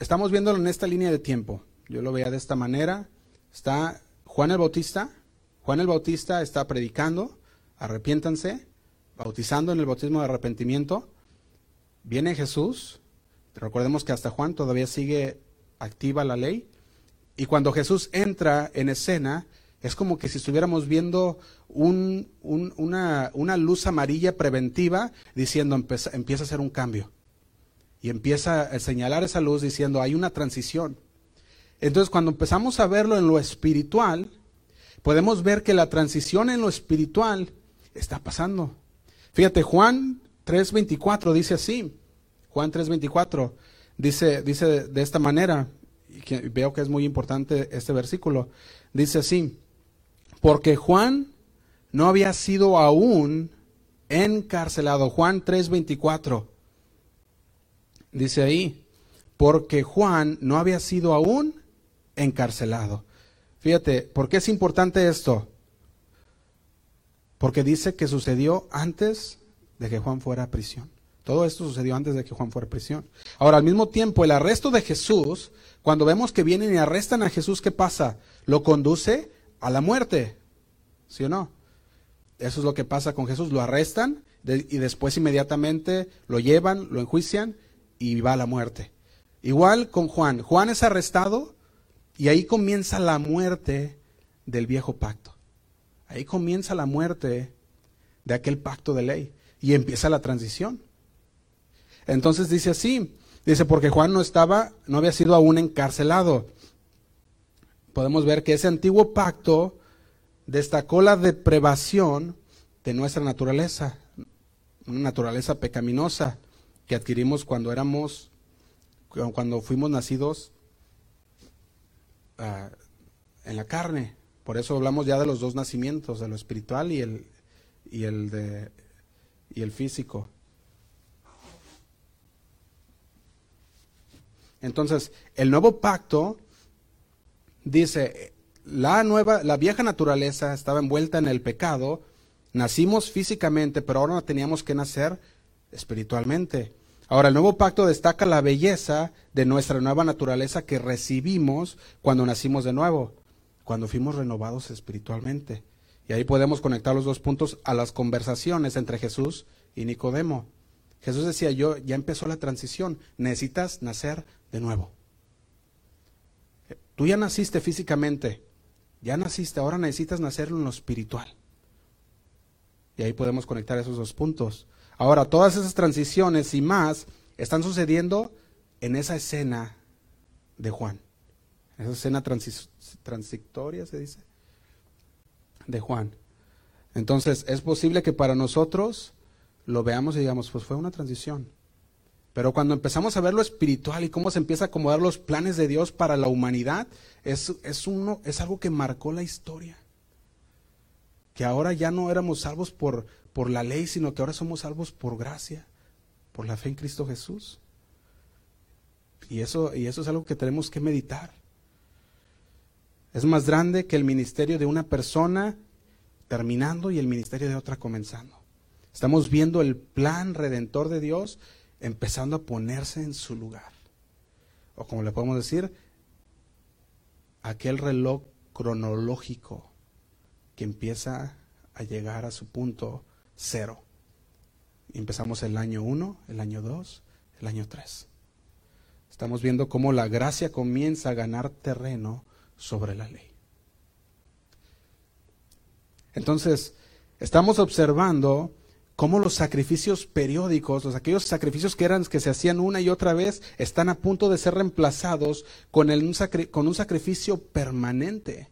estamos viéndolo en esta línea de tiempo. Yo lo veía de esta manera. Está Juan el Bautista. Juan el Bautista está predicando, arrepiéntanse, bautizando en el bautismo de arrepentimiento. Viene Jesús. Recordemos que hasta Juan todavía sigue activa la ley. Y cuando Jesús entra en escena, es como que si estuviéramos viendo una, luz amarilla preventiva diciendo empieza, empieza a hacer un cambio. Y empieza a señalar esa luz diciendo hay una transición. Entonces cuando empezamos a verlo en lo espiritual, podemos ver que la transición en lo espiritual está pasando. Fíjate, Juan 3.24 dice así. Juan 3.24 dice, dice de esta manera, veo que es muy importante este versículo. Dice así, porque Juan no había sido aún encarcelado. Juan 3:24. Dice ahí, porque Juan no había sido aún encarcelado. Fíjate, ¿por qué es importante esto? Porque dice que sucedió antes de que Juan fuera a prisión. Todo esto sucedió antes de que Juan fuera a prisión. Ahora, al mismo tiempo, el arresto de Jesús, cuando vemos que vienen y arrestan a Jesús, ¿qué pasa? Lo conduce a la muerte. ¿Sí o no? Eso es lo que pasa con Jesús. Lo arrestan y después inmediatamente lo llevan, lo enjuician y va a la muerte. Igual con Juan. Juan es arrestado y ahí comienza la muerte del viejo pacto. Ahí comienza la muerte de aquel pacto de ley y empieza la transición. Entonces dice así, dice porque Juan no estaba, no había sido aún encarcelado. Podemos ver que ese antiguo pacto destacó la deprevación de nuestra naturaleza, una naturaleza pecaminosa que adquirimos cuando éramos, cuando fuimos nacidos uh, en la carne. Por eso hablamos ya de los dos nacimientos, de lo espiritual y el, y el, de, y el físico. Entonces, el nuevo pacto dice, la nueva, la vieja naturaleza estaba envuelta en el pecado, nacimos físicamente, pero ahora teníamos que nacer espiritualmente. Ahora, el nuevo pacto destaca la belleza de nuestra nueva naturaleza que recibimos cuando nacimos de nuevo, cuando fuimos renovados espiritualmente. Y ahí podemos conectar los dos puntos a las conversaciones entre Jesús y Nicodemo. Jesús decía, yo ya empezó la transición, necesitas nacer de nuevo. Tú ya naciste físicamente, ya naciste, ahora necesitas nacer en lo espiritual. Y ahí podemos conectar esos dos puntos. Ahora, todas esas transiciones y más están sucediendo en esa escena de Juan. Esa escena transitoria, se dice, de Juan. Entonces, es posible que para nosotros lo veamos y digamos, pues fue una transición. Pero cuando empezamos a ver lo espiritual y cómo se empieza a acomodar los planes de Dios para la humanidad, es, es, uno, es algo que marcó la historia. Que ahora ya no éramos salvos por, por la ley, sino que ahora somos salvos por gracia, por la fe en Cristo Jesús. Y eso, y eso es algo que tenemos que meditar. Es más grande que el ministerio de una persona terminando y el ministerio de otra comenzando. Estamos viendo el plan redentor de Dios empezando a ponerse en su lugar. O como le podemos decir, aquel reloj cronológico que empieza a llegar a su punto cero. Empezamos el año 1, el año 2, el año 3. Estamos viendo cómo la gracia comienza a ganar terreno sobre la ley. Entonces, estamos observando cómo los sacrificios periódicos, los aquellos sacrificios que eran que se hacían una y otra vez, están a punto de ser reemplazados con, el, con un sacrificio permanente.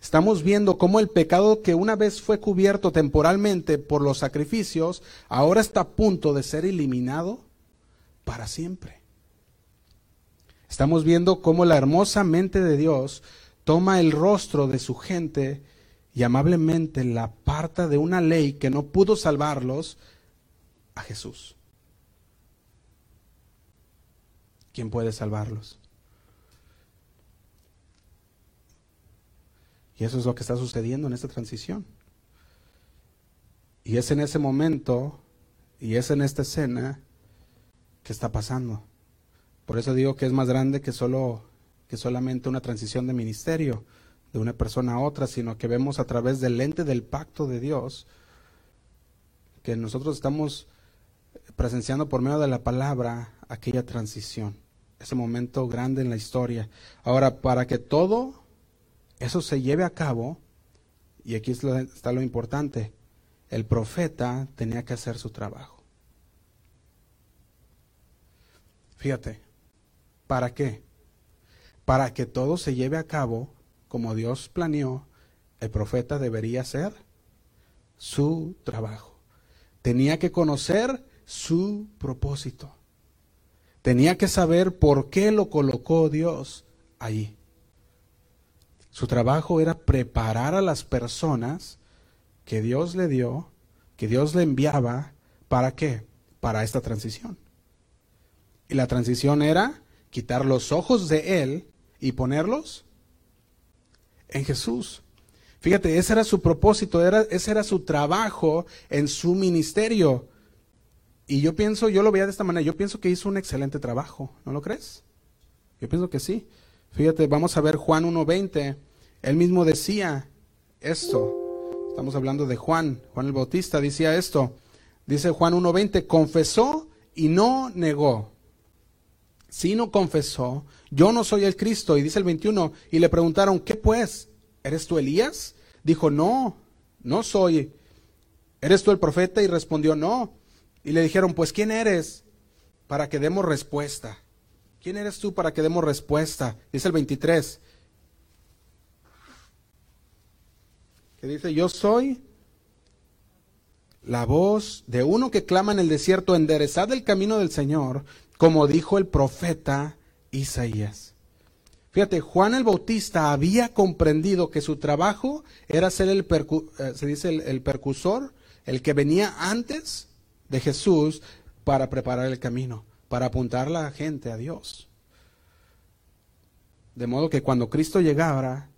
Estamos viendo cómo el pecado que una vez fue cubierto temporalmente por los sacrificios, ahora está a punto de ser eliminado para siempre. Estamos viendo cómo la hermosa mente de Dios toma el rostro de su gente y amablemente la aparta de una ley que no pudo salvarlos a Jesús. ¿Quién puede salvarlos? Y eso es lo que está sucediendo en esta transición. Y es en ese momento, y es en esta escena que está pasando. Por eso digo que es más grande que solo que solamente una transición de ministerio de una persona a otra, sino que vemos a través del lente del pacto de Dios que nosotros estamos presenciando por medio de la palabra aquella transición, ese momento grande en la historia. Ahora, para que todo eso se lleve a cabo, y aquí está lo importante, el profeta tenía que hacer su trabajo. Fíjate, ¿para qué? Para que todo se lleve a cabo como Dios planeó, el profeta debería hacer su trabajo. Tenía que conocer su propósito. Tenía que saber por qué lo colocó Dios allí. Su trabajo era preparar a las personas que Dios le dio, que Dios le enviaba, ¿para qué? Para esta transición. Y la transición era quitar los ojos de Él y ponerlos en Jesús. Fíjate, ese era su propósito, era, ese era su trabajo en su ministerio. Y yo pienso, yo lo veía de esta manera, yo pienso que hizo un excelente trabajo, ¿no lo crees? Yo pienso que sí. Fíjate, vamos a ver Juan 1.20. Él mismo decía esto. Estamos hablando de Juan, Juan el Bautista decía esto. Dice Juan 1.20, confesó y no negó. Si no confesó, yo no soy el Cristo. Y dice el 21, y le preguntaron, ¿qué pues? ¿Eres tú Elías? Dijo, no, no soy. ¿Eres tú el profeta? Y respondió, no. Y le dijeron, pues ¿quién eres? Para que demos respuesta. ¿Quién eres tú para que demos respuesta? Dice el 23. Que dice, yo soy la voz de uno que clama en el desierto, enderezad el camino del Señor, como dijo el profeta Isaías. Fíjate, Juan el Bautista había comprendido que su trabajo era ser el, eh, se dice el, el percusor, el que venía antes de Jesús para preparar el camino, para apuntar a la gente a Dios. De modo que cuando Cristo llegara,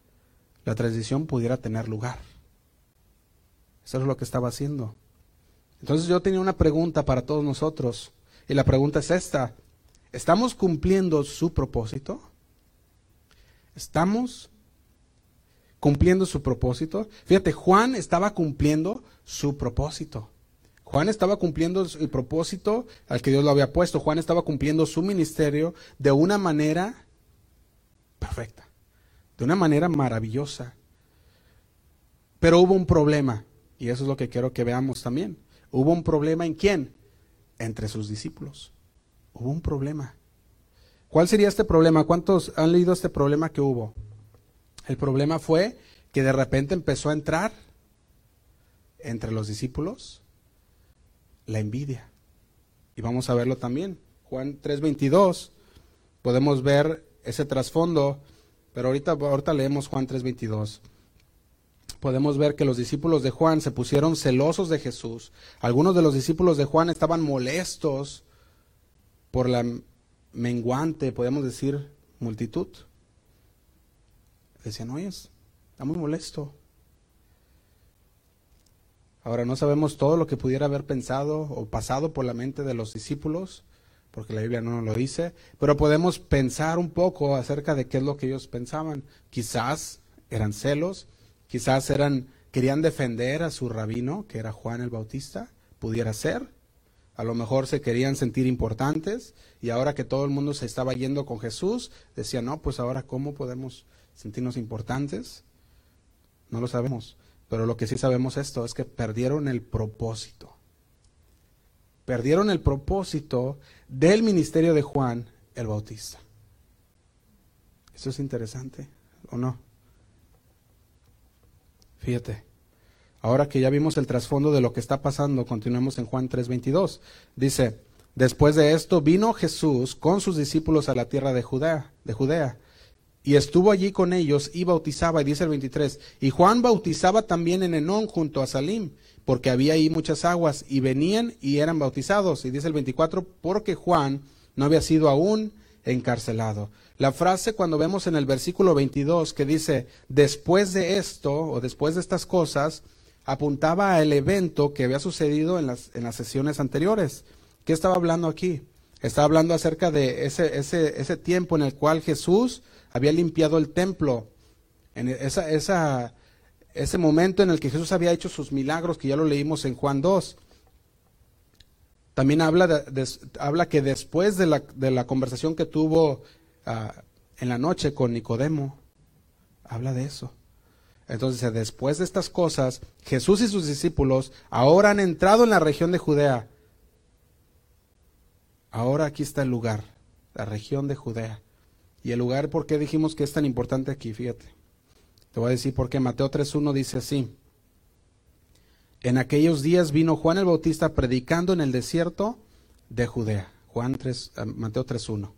la transición pudiera tener lugar. Eso es lo que estaba haciendo. Entonces yo tenía una pregunta para todos nosotros. Y la pregunta es esta. ¿Estamos cumpliendo su propósito? ¿Estamos cumpliendo su propósito? Fíjate, Juan estaba cumpliendo su propósito. Juan estaba cumpliendo el propósito al que Dios lo había puesto. Juan estaba cumpliendo su ministerio de una manera perfecta, de una manera maravillosa. Pero hubo un problema, y eso es lo que quiero que veamos también. Hubo un problema en quién? Entre sus discípulos. Hubo un problema. ¿Cuál sería este problema? ¿Cuántos han leído este problema que hubo? El problema fue que de repente empezó a entrar entre los discípulos la envidia. Y vamos a verlo también. Juan 3:22, podemos ver ese trasfondo, pero ahorita, ahorita leemos Juan 3:22 podemos ver que los discípulos de Juan se pusieron celosos de Jesús. Algunos de los discípulos de Juan estaban molestos por la menguante, podemos decir, multitud. Decían, oye, estamos molestos. Ahora no sabemos todo lo que pudiera haber pensado o pasado por la mente de los discípulos, porque la Biblia no nos lo dice, pero podemos pensar un poco acerca de qué es lo que ellos pensaban. Quizás eran celos, Quizás eran, querían defender a su rabino, que era Juan el Bautista, pudiera ser. A lo mejor se querían sentir importantes y ahora que todo el mundo se estaba yendo con Jesús, decían, no, pues ahora ¿cómo podemos sentirnos importantes? No lo sabemos. Pero lo que sí sabemos esto es que perdieron el propósito. Perdieron el propósito del ministerio de Juan el Bautista. Eso es interesante, ¿o no? Fíjate. Ahora que ya vimos el trasfondo de lo que está pasando, continuemos en Juan 3:22. Dice, después de esto vino Jesús con sus discípulos a la tierra de Judea, de Judea, y estuvo allí con ellos y bautizaba, y dice el 23, y Juan bautizaba también en Enón junto a Salim, porque había ahí muchas aguas, y venían y eran bautizados, y dice el 24, porque Juan no había sido aún encarcelado. La frase cuando vemos en el versículo 22 que dice, después de esto o después de estas cosas, apuntaba al evento que había sucedido en las, en las sesiones anteriores. ¿Qué estaba hablando aquí? Estaba hablando acerca de ese, ese, ese tiempo en el cual Jesús había limpiado el templo, en esa, esa, ese momento en el que Jesús había hecho sus milagros, que ya lo leímos en Juan 2. También habla, habla que después de la, de la, conversación que tuvo ah, en la noche con Nicodemo, habla de eso. Entonces, después de estas cosas, Jesús y sus discípulos ahora han entrado en la región de Judea. Ahora aquí está el lugar, la región de Judea. Y el lugar, ¿por qué dijimos que es tan importante aquí? Fíjate. Te voy a decir por qué. Mateo 3.1 dice así. En aquellos días vino Juan el Bautista predicando en el desierto de Judea. Juan 3, eh, Mateo 3.1.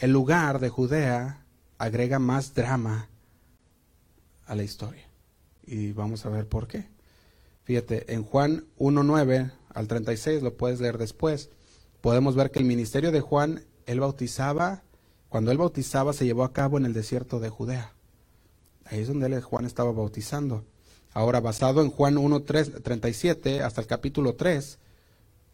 El lugar de Judea agrega más drama a la historia. Y vamos a ver por qué. Fíjate, en Juan 1.9 al 36, lo puedes leer después, podemos ver que el ministerio de Juan, él bautizaba, cuando él bautizaba se llevó a cabo en el desierto de Judea. Ahí es donde él, Juan estaba bautizando. Ahora, basado en Juan 1, 37 hasta el capítulo 3,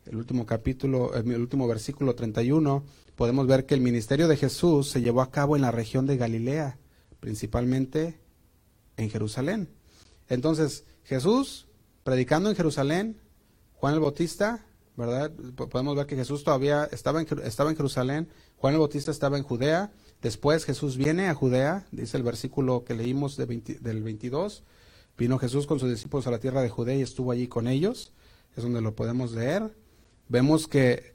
el último capítulo, el último versículo 31, podemos ver que el ministerio de Jesús se llevó a cabo en la región de Galilea, principalmente en Jerusalén. Entonces, Jesús predicando en Jerusalén, Juan el Bautista, ¿verdad? Podemos ver que Jesús todavía estaba en, estaba en Jerusalén, Juan el Bautista estaba en Judea, después Jesús viene a Judea, dice el versículo que leímos del 22, vino Jesús con sus discípulos a la tierra de Judea y estuvo allí con ellos, es donde lo podemos leer. Vemos que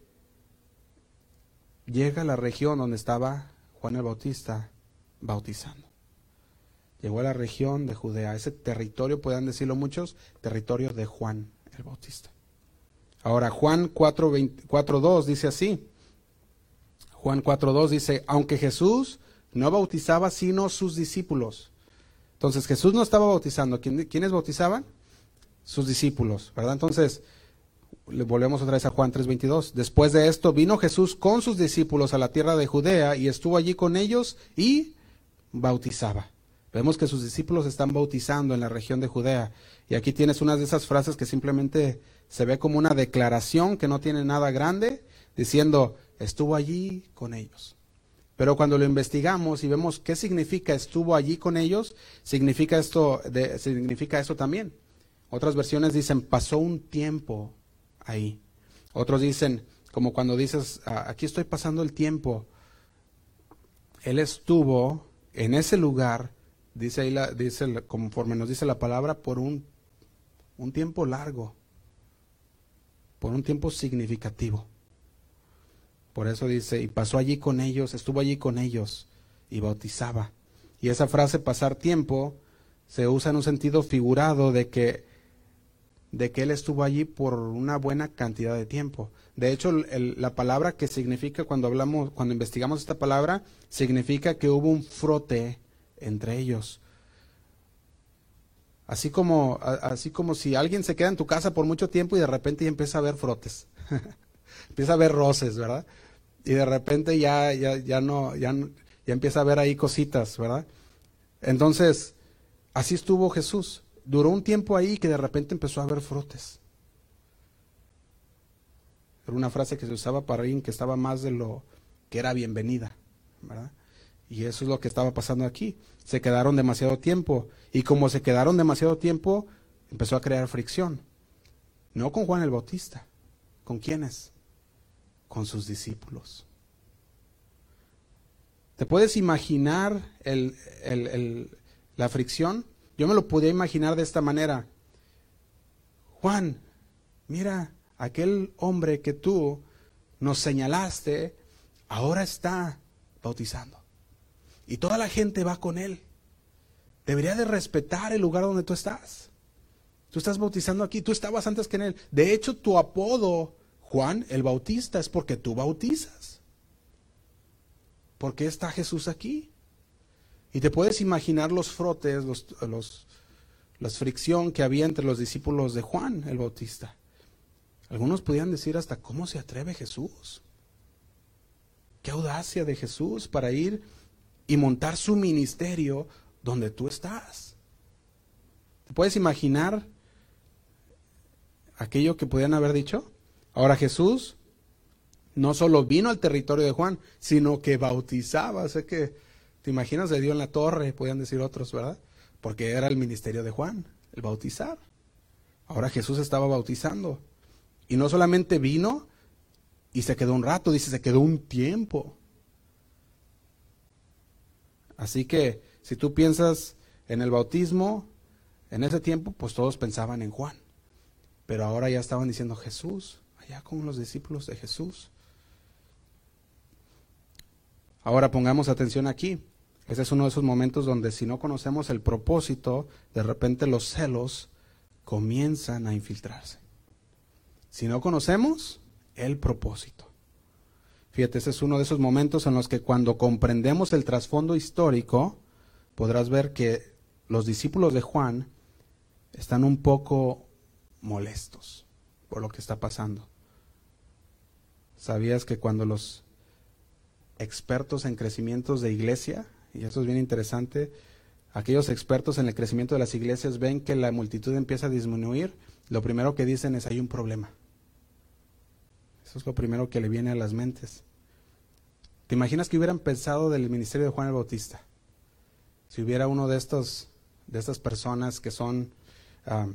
llega a la región donde estaba Juan el Bautista bautizando. Llegó a la región de Judea, ese territorio, puedan decirlo muchos, territorio de Juan el Bautista. Ahora, Juan 4.2 dice así. Juan 4.2 dice, aunque Jesús no bautizaba sino sus discípulos. Entonces Jesús no estaba bautizando. ¿Quiénes bautizaban? Sus discípulos, ¿verdad? Entonces, volvemos otra vez a Juan 3:22. Después de esto vino Jesús con sus discípulos a la tierra de Judea y estuvo allí con ellos y bautizaba. Vemos que sus discípulos están bautizando en la región de Judea. Y aquí tienes una de esas frases que simplemente se ve como una declaración que no tiene nada grande, diciendo, estuvo allí con ellos. Pero cuando lo investigamos y vemos qué significa estuvo allí con ellos, significa esto, significa esto también. Otras versiones dicen, pasó un tiempo ahí. Otros dicen, como cuando dices, ah, aquí estoy pasando el tiempo. Él estuvo en ese lugar, dice ahí, la, dice, conforme nos dice la palabra, por un, un tiempo largo, por un tiempo significativo. Por eso dice, y pasó allí con ellos, estuvo allí con ellos y bautizaba. Y esa frase pasar tiempo se usa en un sentido figurado de que de que él estuvo allí por una buena cantidad de tiempo. De hecho, la palabra que significa cuando hablamos, cuando investigamos esta palabra, significa que hubo un frote entre ellos. Así como, así como si alguien se queda en tu casa por mucho tiempo y de repente ya empieza a ver frotes, empieza a ver roces, ¿verdad? Y de repente ya, ya, ya no, ya, ya empieza a ver ahí cositas, ¿verdad? Entonces, así estuvo Jesús duró un tiempo ahí que de repente empezó a haber frotes. Era una frase que se usaba para alguien que estaba más de lo que era bienvenida, ¿verdad? Y eso es lo que estaba pasando aquí. Se quedaron demasiado tiempo. Y como se quedaron demasiado tiempo, empezó a crear fricción. No con Juan el Bautista. ¿Con quiénes? Con sus discípulos. ¿Te puedes imaginar la fricción? Yo me lo podía imaginar de esta manera. Juan, mira, aquel hombre que tú nos señalaste, ahora está bautizando. Y toda la gente va con él. Debería de respetar el lugar donde tú estás. Tú estás bautizando aquí, tú estabas antes que en él. De hecho, tu apodo, Juan el Bautista, es porque tú bautizas. ¿Por qué está Jesús aquí? Y te puedes imaginar los frotes, los, los, las fricción que había entre los discípulos de Juan el Bautista. Algunos podían decir hasta cómo se atreve Jesús. Qué audacia de Jesús para ir y montar su ministerio donde tú estás. ¿Te puedes imaginar aquello que podían haber dicho? Ahora Jesús no solo vino al territorio de Juan, sino que bautizaba. Sé que ¿Te imaginas? Le dio en la torre, podían decir otros, ¿verdad? Porque era el ministerio de Juan, el bautizar. Ahora Jesús estaba bautizando. Y no solamente vino y se quedó un rato, dice, se quedó un tiempo. Así que si tú piensas en el bautismo, en ese tiempo, pues todos pensaban en Juan. Pero ahora ya estaban diciendo Jesús, allá con los discípulos de Jesús. Ahora pongamos atención aquí. Ese es uno de esos momentos donde si no conocemos el propósito, de repente los celos comienzan a infiltrarse. Si no conocemos el propósito. Fíjate, ese es uno de esos momentos en los que cuando comprendemos el trasfondo histórico, podrás ver que los discípulos de Juan están un poco molestos por lo que está pasando. ¿Sabías que cuando los expertos en crecimientos de iglesia y esto es bien interesante, aquellos expertos en el crecimiento de las iglesias ven que la multitud empieza a disminuir, lo primero que dicen es hay un problema. Eso es lo primero que le viene a las mentes. ¿Te imaginas que hubieran pensado del ministerio de Juan el Bautista? Si hubiera uno de estos, de estas personas que son ah,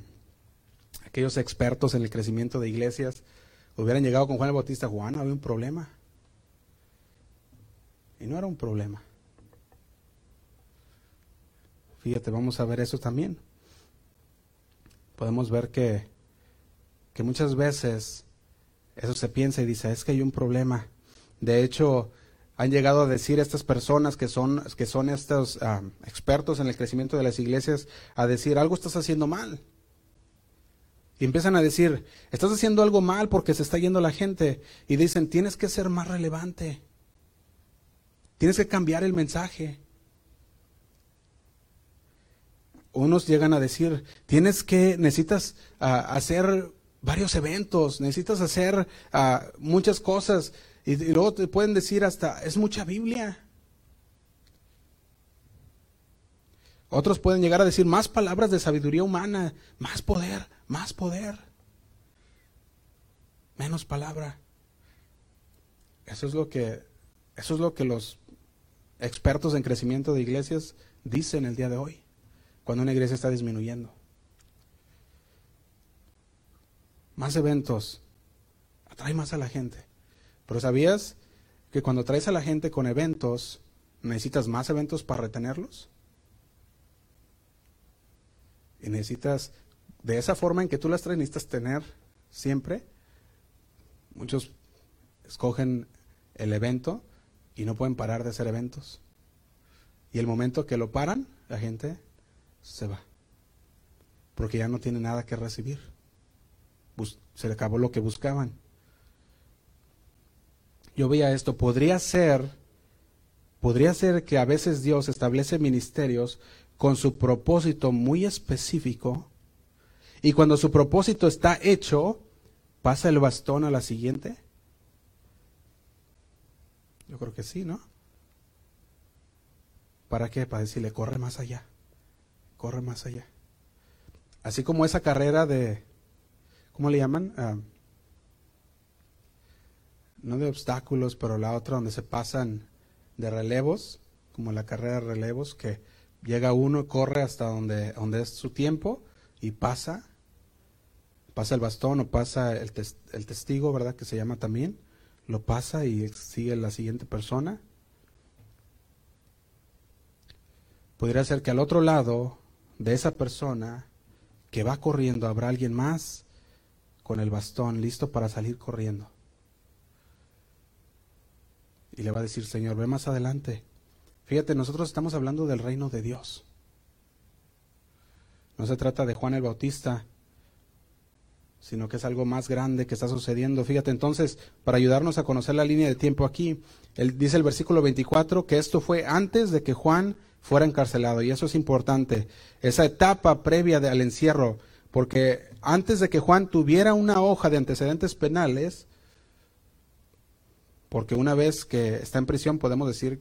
aquellos expertos en el crecimiento de iglesias, hubieran llegado con Juan el Bautista, Juan, había un problema. Y no era un problema. Fíjate, vamos a ver eso también. Podemos ver que, que muchas veces eso se piensa y dice, es que hay un problema. De hecho, han llegado a decir estas personas que son, que son estos expertos en el crecimiento de las iglesias, a decir, algo estás haciendo mal. Y empiezan a decir, estás haciendo algo mal porque se está yendo la gente. Y dicen, tienes que ser más relevante. Tienes que cambiar el mensaje. Unos llegan a decir, tienes que, necesitas ah, hacer varios eventos, necesitas hacer ah, muchas cosas. Y, luego te pueden decir hasta, es mucha Biblia. Otros pueden llegar a decir más palabras de sabiduría humana, más poder, más poder, menos palabra. Eso es lo que, eso es lo que los expertos en crecimiento de iglesias dicen el día de hoy, cuando una iglesia está disminuyendo. Más eventos, atrae más a la gente. Pero ¿sabías que cuando traes a la gente con eventos, necesitas más eventos para retenerlos? Y necesitas, de esa forma en que tú las traes, necesitas tener siempre. Muchos escogen el evento y no pueden parar de hacer eventos. Y el momento que lo paran, la gente se va. Porque ya no tiene nada que recibir. se le acabó lo que buscaban yo veía esto, podría ser, podría ser que a veces Dios establece ministerios con su propósito muy específico y cuando su propósito está hecho, pasa el bastón a la siguiente. Yo creo que sí, ¿no? ¿Para qué? Para decirle, corre más allá, corre más allá. Así como esa carrera de, ¿cómo le llaman? Ah, no de obstáculos, pero la otra donde se pasan de relevos, como la carrera de relevos, que llega uno, corre hasta donde, donde es su tiempo y pasa, pasa el bastón o pasa el, el testigo, ¿verdad? Que se llama también, lo pasa y sigue la siguiente persona. Podría ser que al otro lado de esa persona que va corriendo habrá alguien más con el bastón listo para salir corriendo y le va a decir, Señor, ve más adelante. Fíjate, nosotros estamos hablando del reino de Dios. No se trata de Juan el Bautista, sino que es algo más grande que está sucediendo. Fíjate entonces, para ayudarnos a conocer la línea de tiempo aquí, él dice el versículo 24 que esto fue antes de que Juan fuera encarcelado, y eso es importante, esa etapa previa al encierro, porque antes de que Juan tuviera una hoja de antecedentes penales, porque una vez que está en prisión podemos decir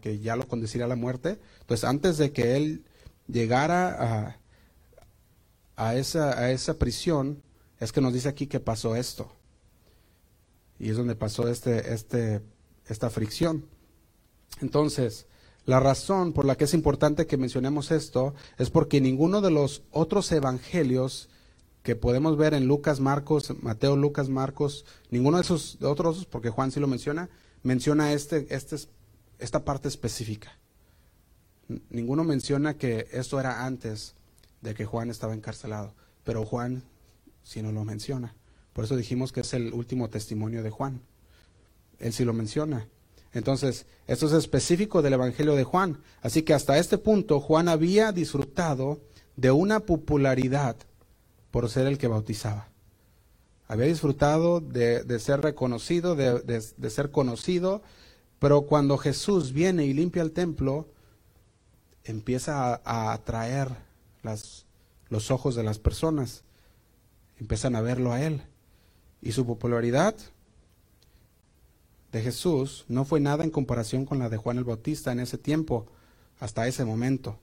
que ya lo conduciría a la muerte. Entonces, antes de que él llegara a, a, esa, a esa prisión, es que nos dice aquí que pasó esto. Y es donde pasó este, este, esta fricción. Entonces, la razón por la que es importante que mencionemos esto es porque ninguno de los otros evangelios que podemos ver en Lucas, Marcos, Mateo, Lucas, Marcos, ninguno de esos otros, porque Juan sí lo menciona, menciona este, este, esta parte específica. Ninguno menciona que esto era antes de que Juan estaba encarcelado, pero Juan sí no lo menciona. Por eso dijimos que es el último testimonio de Juan. Él sí lo menciona. Entonces, esto es específico del Evangelio de Juan. Así que hasta este punto Juan había disfrutado de una popularidad por ser el que bautizaba. Había disfrutado de, ser reconocido, de, ser conocido, pero cuando Jesús viene y limpia el templo, empieza a, atraer las, los ojos de las personas, empiezan a verlo a Él. Y su popularidad de Jesús no fue nada en comparación con la de Juan el Bautista en ese tiempo, hasta ese momento.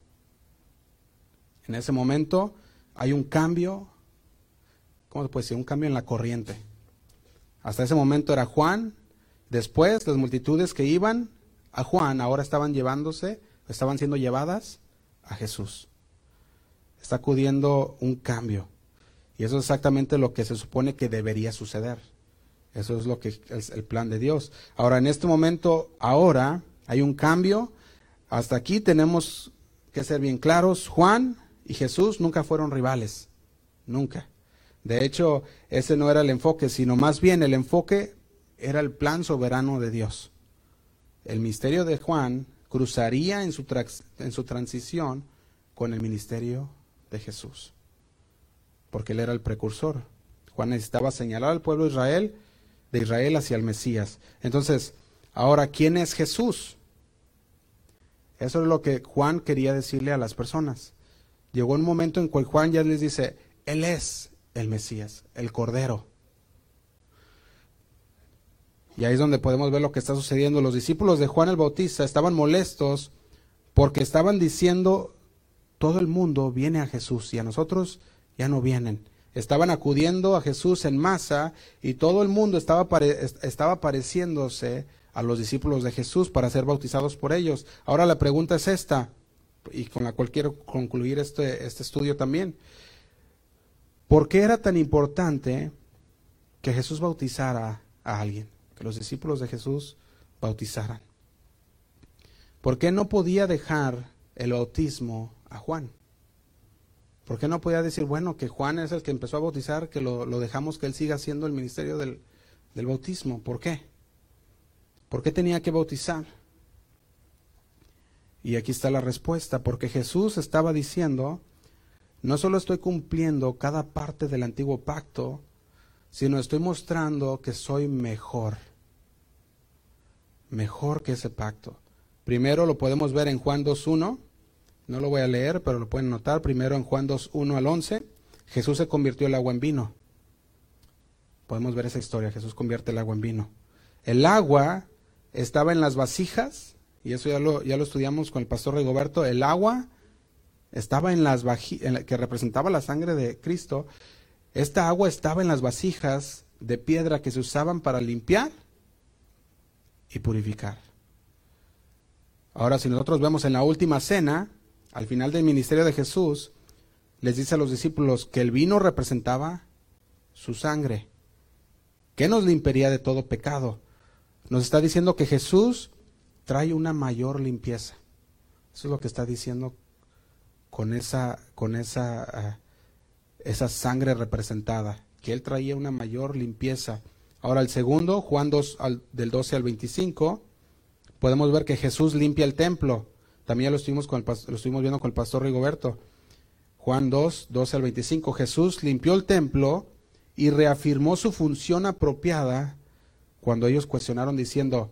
En ese momento hay un cambio ¿cómo se puede decir? Un cambio en la corriente. Hasta ese momento era Juan. Después, las multitudes que iban a Juan ahora estaban llevándose, estaban siendo llevadas a Jesús. Está acudiendo un cambio. Y eso es exactamente lo que se supone que debería suceder. Eso es lo que es el plan de Dios. Ahora, en este momento, ahora hay un cambio. Hasta aquí tenemos que ser bien claros. Juan y Jesús nunca fueron rivales. Nunca. De hecho, ese no era el enfoque, sino más bien el enfoque era el plan soberano de Dios. El misterio de Juan cruzaría en su, en su transición con el ministerio de Jesús, porque él era el precursor. Juan necesitaba señalar al pueblo de Israel, de Israel hacia el Mesías. Entonces, ahora, ¿quién es Jesús? Eso es lo que Juan quería decirle a las personas. Llegó un momento en que Juan ya les dice, Él es el Mesías, el Cordero. Y ahí es donde podemos ver lo que está sucediendo. Los discípulos de Juan el Bautista estaban molestos porque estaban diciendo, todo el mundo viene a Jesús y a nosotros ya no vienen. Estaban acudiendo a Jesús en masa y todo el mundo estaba, estaba pareciéndose a los discípulos de Jesús para ser bautizados por ellos. Ahora la pregunta es esta, y con la cual quiero concluir este, este estudio también. ¿Por qué era tan importante que Jesús bautizara a alguien? Que los discípulos de Jesús bautizaran. ¿Por qué no podía dejar el bautismo a Juan? ¿Por qué no podía decir, bueno, que Juan es el que empezó a bautizar, que lo, dejamos que él siga haciendo el ministerio del, del bautismo? ¿Por qué? ¿Por qué tenía que bautizar? Y aquí está la respuesta, porque Jesús estaba diciendo no solo estoy cumpliendo cada parte del antiguo pacto, sino estoy mostrando que soy mejor. Mejor que ese pacto. Primero lo podemos ver en Juan 2.1. No lo voy a leer, pero lo pueden notar. Primero en Juan 2.1 al 11. Jesús se convirtió el agua en vino. Podemos ver esa historia. Jesús convierte el agua en vino. El agua estaba en las vasijas, y eso ya lo, ya lo estudiamos con el pastor Rigoberto. El agua estaba en las vasijas, que representaba la sangre de Cristo, esta agua estaba en las vasijas de piedra que se usaban para limpiar y purificar. Ahora, si nosotros vemos en la última cena, al final del ministerio de Jesús, les dice a los discípulos que el vino representaba su sangre, que nos limpiaría de todo pecado. Nos está diciendo que Jesús trae una mayor limpieza. Eso es lo que está diciendo con esa, con esa, ah, esa sangre representada, que él traía una mayor limpieza. Ahora el segundo, Juan 2, del 12 al 25, podemos ver que Jesús limpia el templo. También ya lo estuvimos, con lo estuvimos viendo con el pastor Rigoberto. Juan 2, 12 al 25, Jesús limpió el templo y reafirmó su función apropiada cuando ellos cuestionaron diciendo,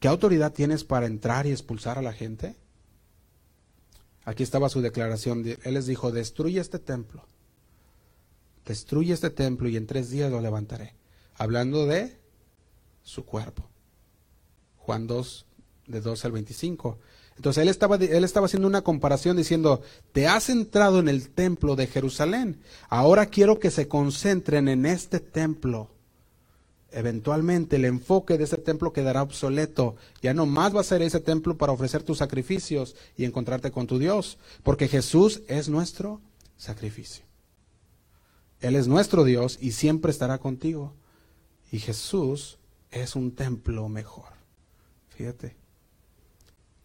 ¿qué autoridad tienes para entrar y expulsar a la gente? Aquí estaba su declaración. Él les dijo, destruye este templo. Destruye este templo y en tres días lo levantaré. Hablando de su cuerpo. Juan 2, de 12 al 25. Entonces él estaba, él estaba haciendo una comparación diciendo, te has entrado en el templo de Jerusalén. Ahora quiero que se concentren en este templo eventualmente el enfoque de ese templo quedará obsoleto. Ya no más va a ser ese templo para ofrecer tus sacrificios y encontrarte con tu Dios, porque Jesús es nuestro sacrificio. Él es nuestro Dios y siempre estará contigo. Y Jesús es un templo mejor. Fíjate.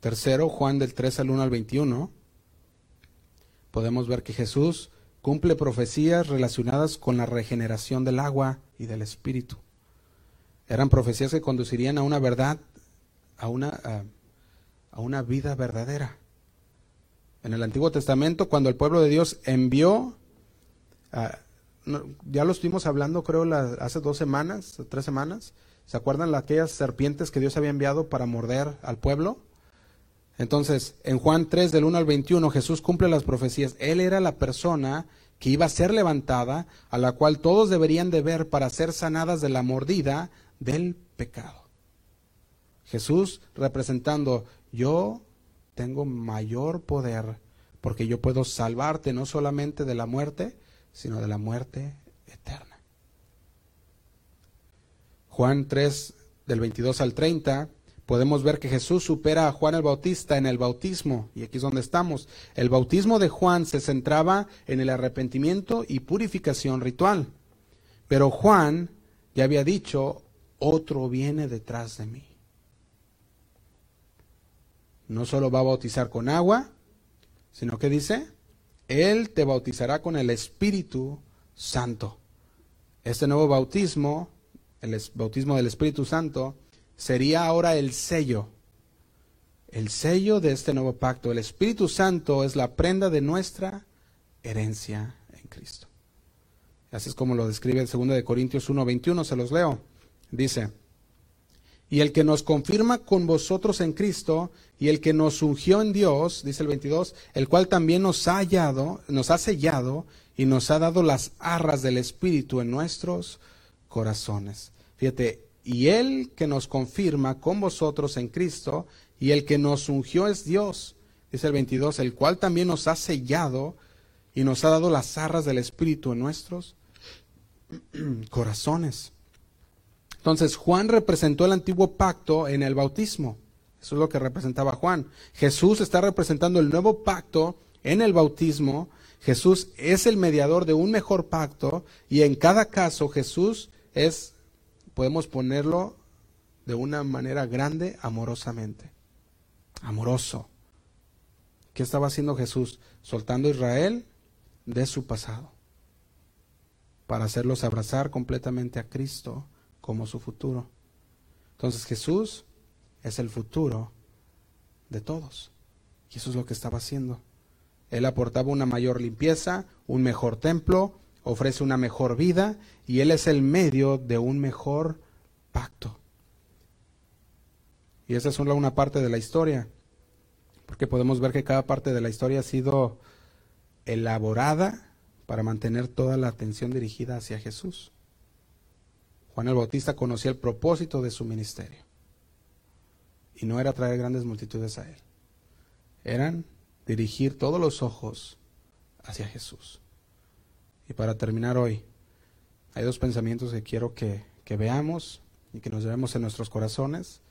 Tercero, Juan del 3 al 1 al 21. Podemos ver que Jesús cumple profecías relacionadas con la regeneración del agua y del espíritu. Eran profecías que conducirían a una verdad, a una, a, una vida verdadera. En el Antiguo Testamento, cuando el pueblo de Dios envió, ya lo estuvimos hablando creo hace dos semanas, tres semanas, ¿se acuerdan de aquellas serpientes que Dios había enviado para morder al pueblo? Entonces, en Juan 3 del 1 al 21, Jesús cumple las profecías. Él era la persona que iba a ser levantada, a la cual todos deberían de ver para ser sanadas de la mordida del pecado. Jesús representando, yo tengo mayor poder porque yo puedo salvarte no solamente de la muerte, sino de la muerte eterna. Juan 3 del 22 al 30, podemos ver que Jesús supera a Juan el Bautista en el bautismo, y aquí es donde estamos. El bautismo de Juan se centraba en el arrepentimiento y purificación ritual, pero Juan ya había dicho, otro viene detrás de mí. No solo va a bautizar con agua, sino que dice, Él te bautizará con el Espíritu Santo. Este nuevo bautismo, el bautismo del Espíritu Santo, sería ahora el sello, el sello de este nuevo pacto. El Espíritu Santo es la prenda de nuestra herencia en Cristo. Así es como lo describe el 2 de Corintios 1:21, se los leo. Dice, y el que nos confirma con vosotros en Cristo y el que nos ungió en Dios, dice el 22, el cual también nos ha hallado, nos ha sellado y nos ha dado las arras del Espíritu en nuestros corazones. Fíjate, y el que nos confirma con vosotros en Cristo y el que nos ungió es Dios, dice el 22, el cual también nos ha sellado y nos ha dado las arras del Espíritu en nuestros corazones. Entonces, Juan representó el antiguo pacto en el bautismo. Eso es lo que representaba Juan. Jesús está representando el nuevo pacto en el bautismo. Jesús es el mediador de un mejor pacto y en cada caso Jesús es, podemos ponerlo de una manera grande, amorosamente. Amoroso. ¿Qué estaba haciendo Jesús? Soltando a Israel de su pasado para hacerlos abrazar completamente a Cristo como su futuro. Entonces Jesús es el futuro de todos. Y eso es lo que estaba haciendo. Él aportaba una mayor limpieza, un mejor templo, ofrece una mejor vida y Él es el medio de un mejor pacto. Y esa es solo una parte de la historia, porque podemos ver que cada parte de la historia ha sido elaborada para mantener toda la atención dirigida hacia Jesús. Juan el Bautista conocía el propósito de su ministerio. Y no era traer grandes multitudes a él. Eran dirigir todos los ojos hacia Jesús. Para terminar hoy, hay dos pensamientos que quiero que, que veamos y que nos llevemos en nuestros corazones.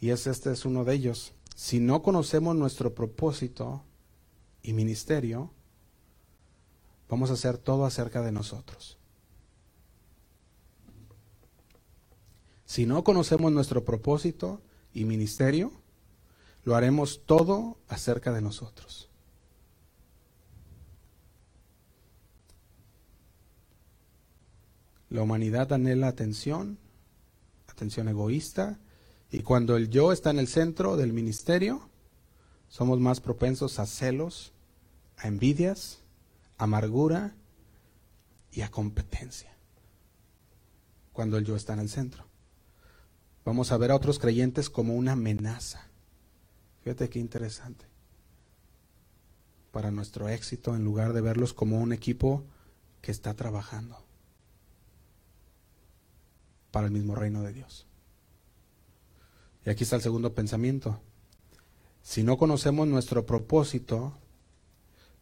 Y es, este es uno de ellos. Si no conocemos nuestro propósito y ministerio, vamos a hacer todo acerca de nosotros. Si no conocemos nuestro propósito y ministerio, lo haremos todo acerca de nosotros. La humanidad anhela atención, atención egoísta, y cuando el yo está en el centro del ministerio, somos más propensos a celos, a envidias, amargura y a competencia. Cuando el yo está en el centro. Vamos a ver a otros creyentes como una amenaza. Fíjate qué interesante. Para nuestro éxito, en lugar de verlos como un equipo que está trabajando para el mismo reino de Dios. Y aquí está el segundo pensamiento. Si no conocemos nuestro propósito,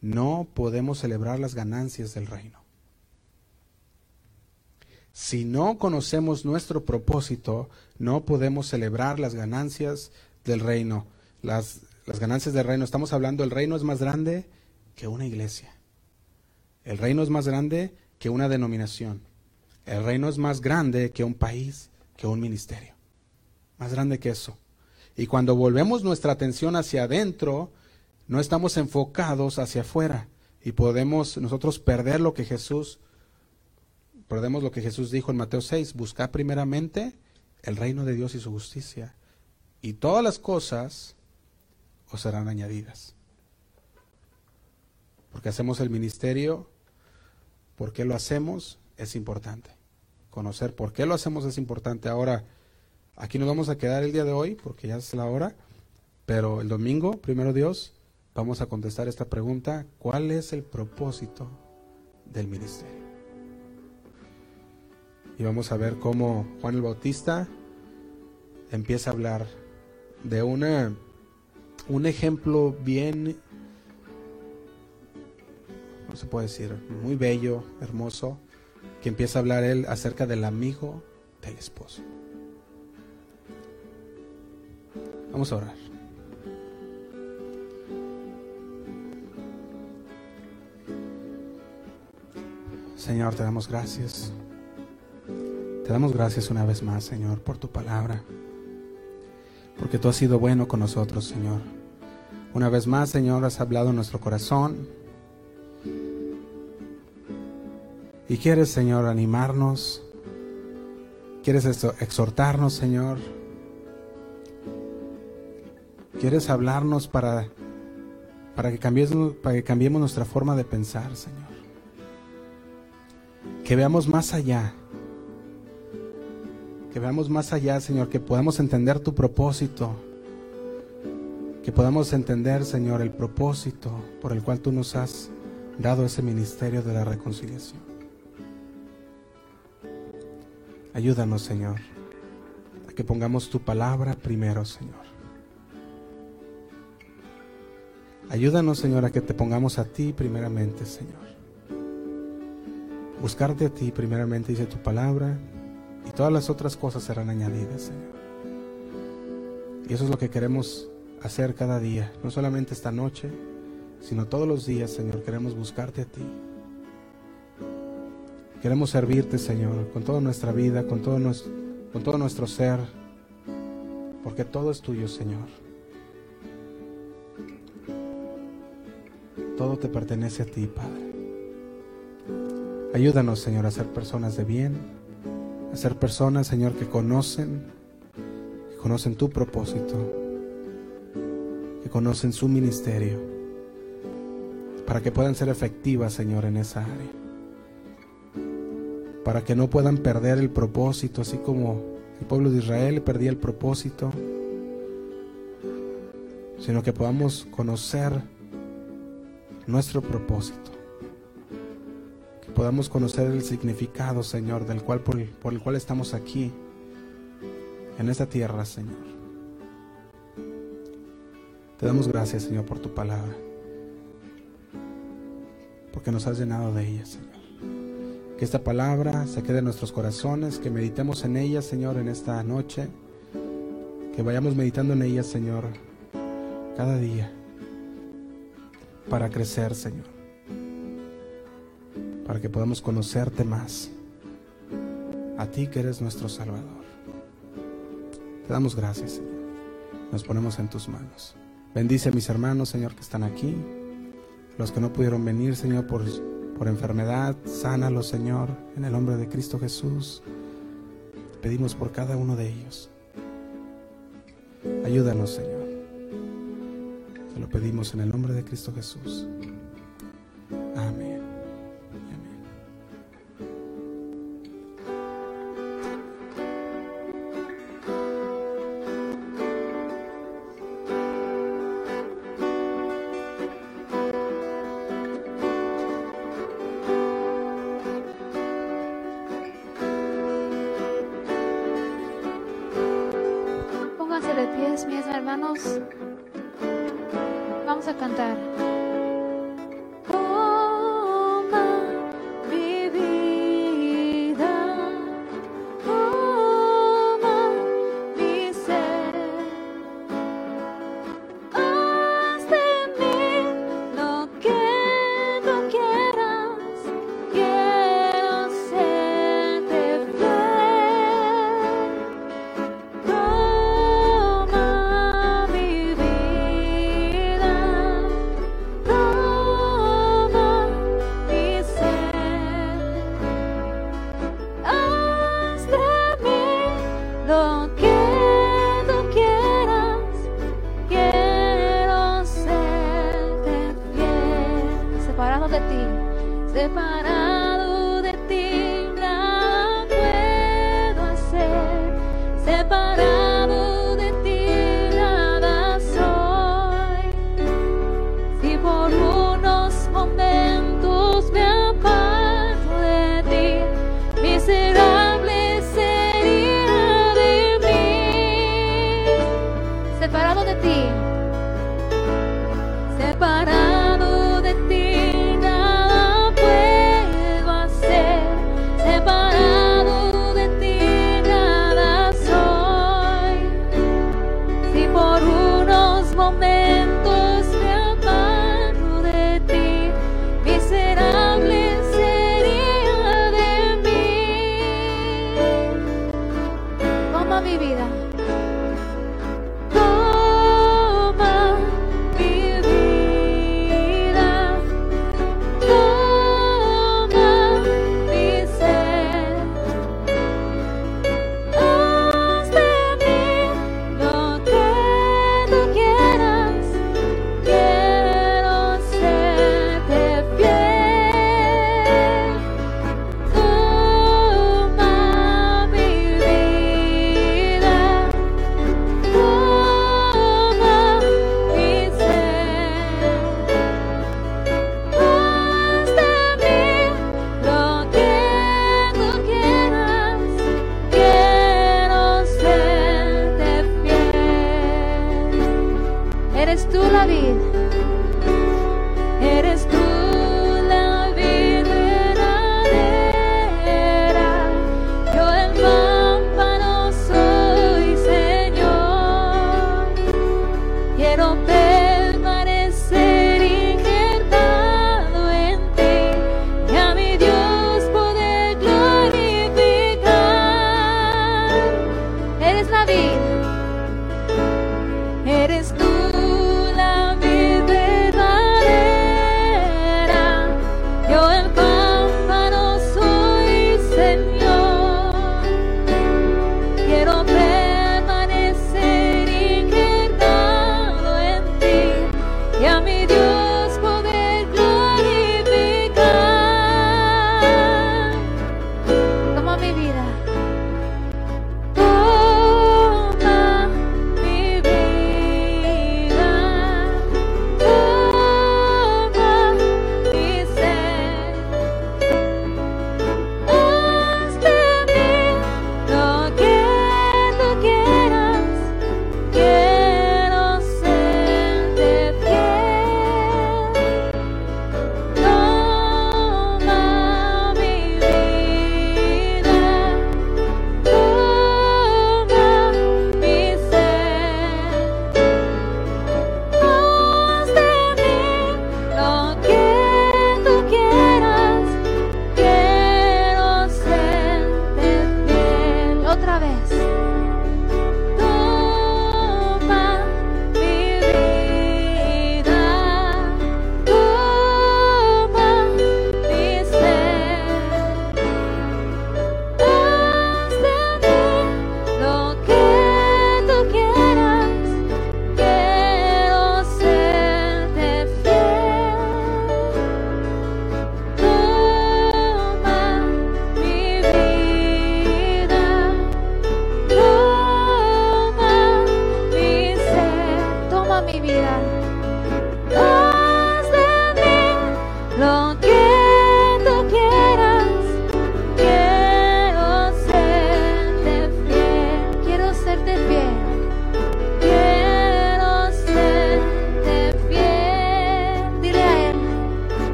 no podemos celebrar las ganancias del reino. Si no conocemos nuestro propósito, no podemos celebrar las ganancias del reino. Las, ganancias del reino, estamos hablando, el reino es más grande que una iglesia. El reino es más grande que una denominación. El reino es más grande que un país, que un ministerio. Más grande que eso. Y cuando volvemos nuestra atención hacia adentro, no estamos enfocados hacia afuera y podemos nosotros perder lo que Jesús Recordemos lo que Jesús dijo en Mateo 6, buscad primeramente el reino de Dios y su justicia, y todas las cosas os serán añadidas. Porque hacemos el ministerio, por qué lo hacemos, es importante. Conocer por qué lo hacemos es importante. Ahora, aquí nos vamos a quedar el día de hoy, porque ya es la hora, pero el domingo, primero Dios, vamos a contestar esta pregunta, ¿cuál es el propósito del ministerio? y vamos a ver cómo Juan el Bautista empieza a hablar de una un ejemplo bien no se puede decir muy bello, hermoso, que empieza a hablar él acerca del amigo del esposo. Vamos a orar. Señor, te damos gracias. Te damos gracias una vez más, Señor, por tu palabra. Porque tú has sido bueno con nosotros, Señor. Una vez más, Señor, has hablado en nuestro corazón. Y quieres, Señor, animarnos. Quieres exhortarnos, Señor. Quieres hablarnos para, para, que para que cambiemos nuestra forma de pensar, Señor. Que veamos más allá. Que veamos más allá, Señor. Que podamos entender tu propósito. Que podamos entender, Señor, el propósito por el cual tú nos has dado ese ministerio de la reconciliación. Ayúdanos, Señor, a que pongamos tu palabra primero, Señor. Ayúdanos, Señor, a que te pongamos a ti primeramente, Señor. Buscarte a ti primeramente, dice tu palabra, y todas las otras cosas serán añadidas, Señor. Y eso es lo que queremos hacer cada día, no solamente esta noche, sino todos los días, Señor. Queremos buscarte a ti. Queremos servirte, Señor, con toda nuestra vida, con todo nuestro, con todo nuestro ser, porque todo es tuyo, Señor. Todo te pertenece a ti, Padre. Ayúdanos, Señor, a ser personas de bien, a ser personas, Señor, que conocen, que conocen tu propósito, que conocen su ministerio, para que puedan ser efectivas, Señor, en esa área. Para que no puedan perder el propósito, así como el pueblo de Israel perdía el propósito, sino que podamos conocer nuestro propósito. Que podamos conocer el significado, Señor, del cual por, el cual estamos aquí, en esta tierra, Señor. Te damos gracias, Señor, por tu palabra, porque nos has llenado de ella, Señor. Que esta palabra se quede en nuestros corazones, que meditemos en ella, Señor, en esta noche, que vayamos meditando en ella, Señor, cada día para crecer, Señor. Para que podamos conocerte más. A ti que eres nuestro Salvador. Te damos gracias, Señor. Nos ponemos en tus manos. Bendice a mis hermanos, Señor, que están aquí. Los que no pudieron venir, Señor, por, por enfermedad, sánalos, Señor, en el nombre de Cristo Jesús. pedimos por cada uno de ellos. Ayúdanos, Señor. Te lo pedimos en el nombre de Cristo Jesús. Amén.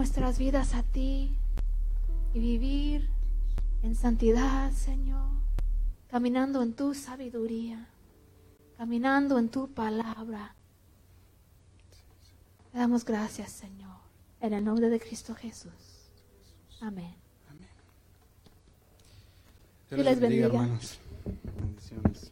Nuestras vidas a ti y vivir en santidad, Señor. Caminando en tu sabiduría. Caminando en tu palabra. Te damos gracias, Señor. En el nombre de Cristo Jesús. Amén. Dios Dios les bendiga. hermanos. Bendiciones.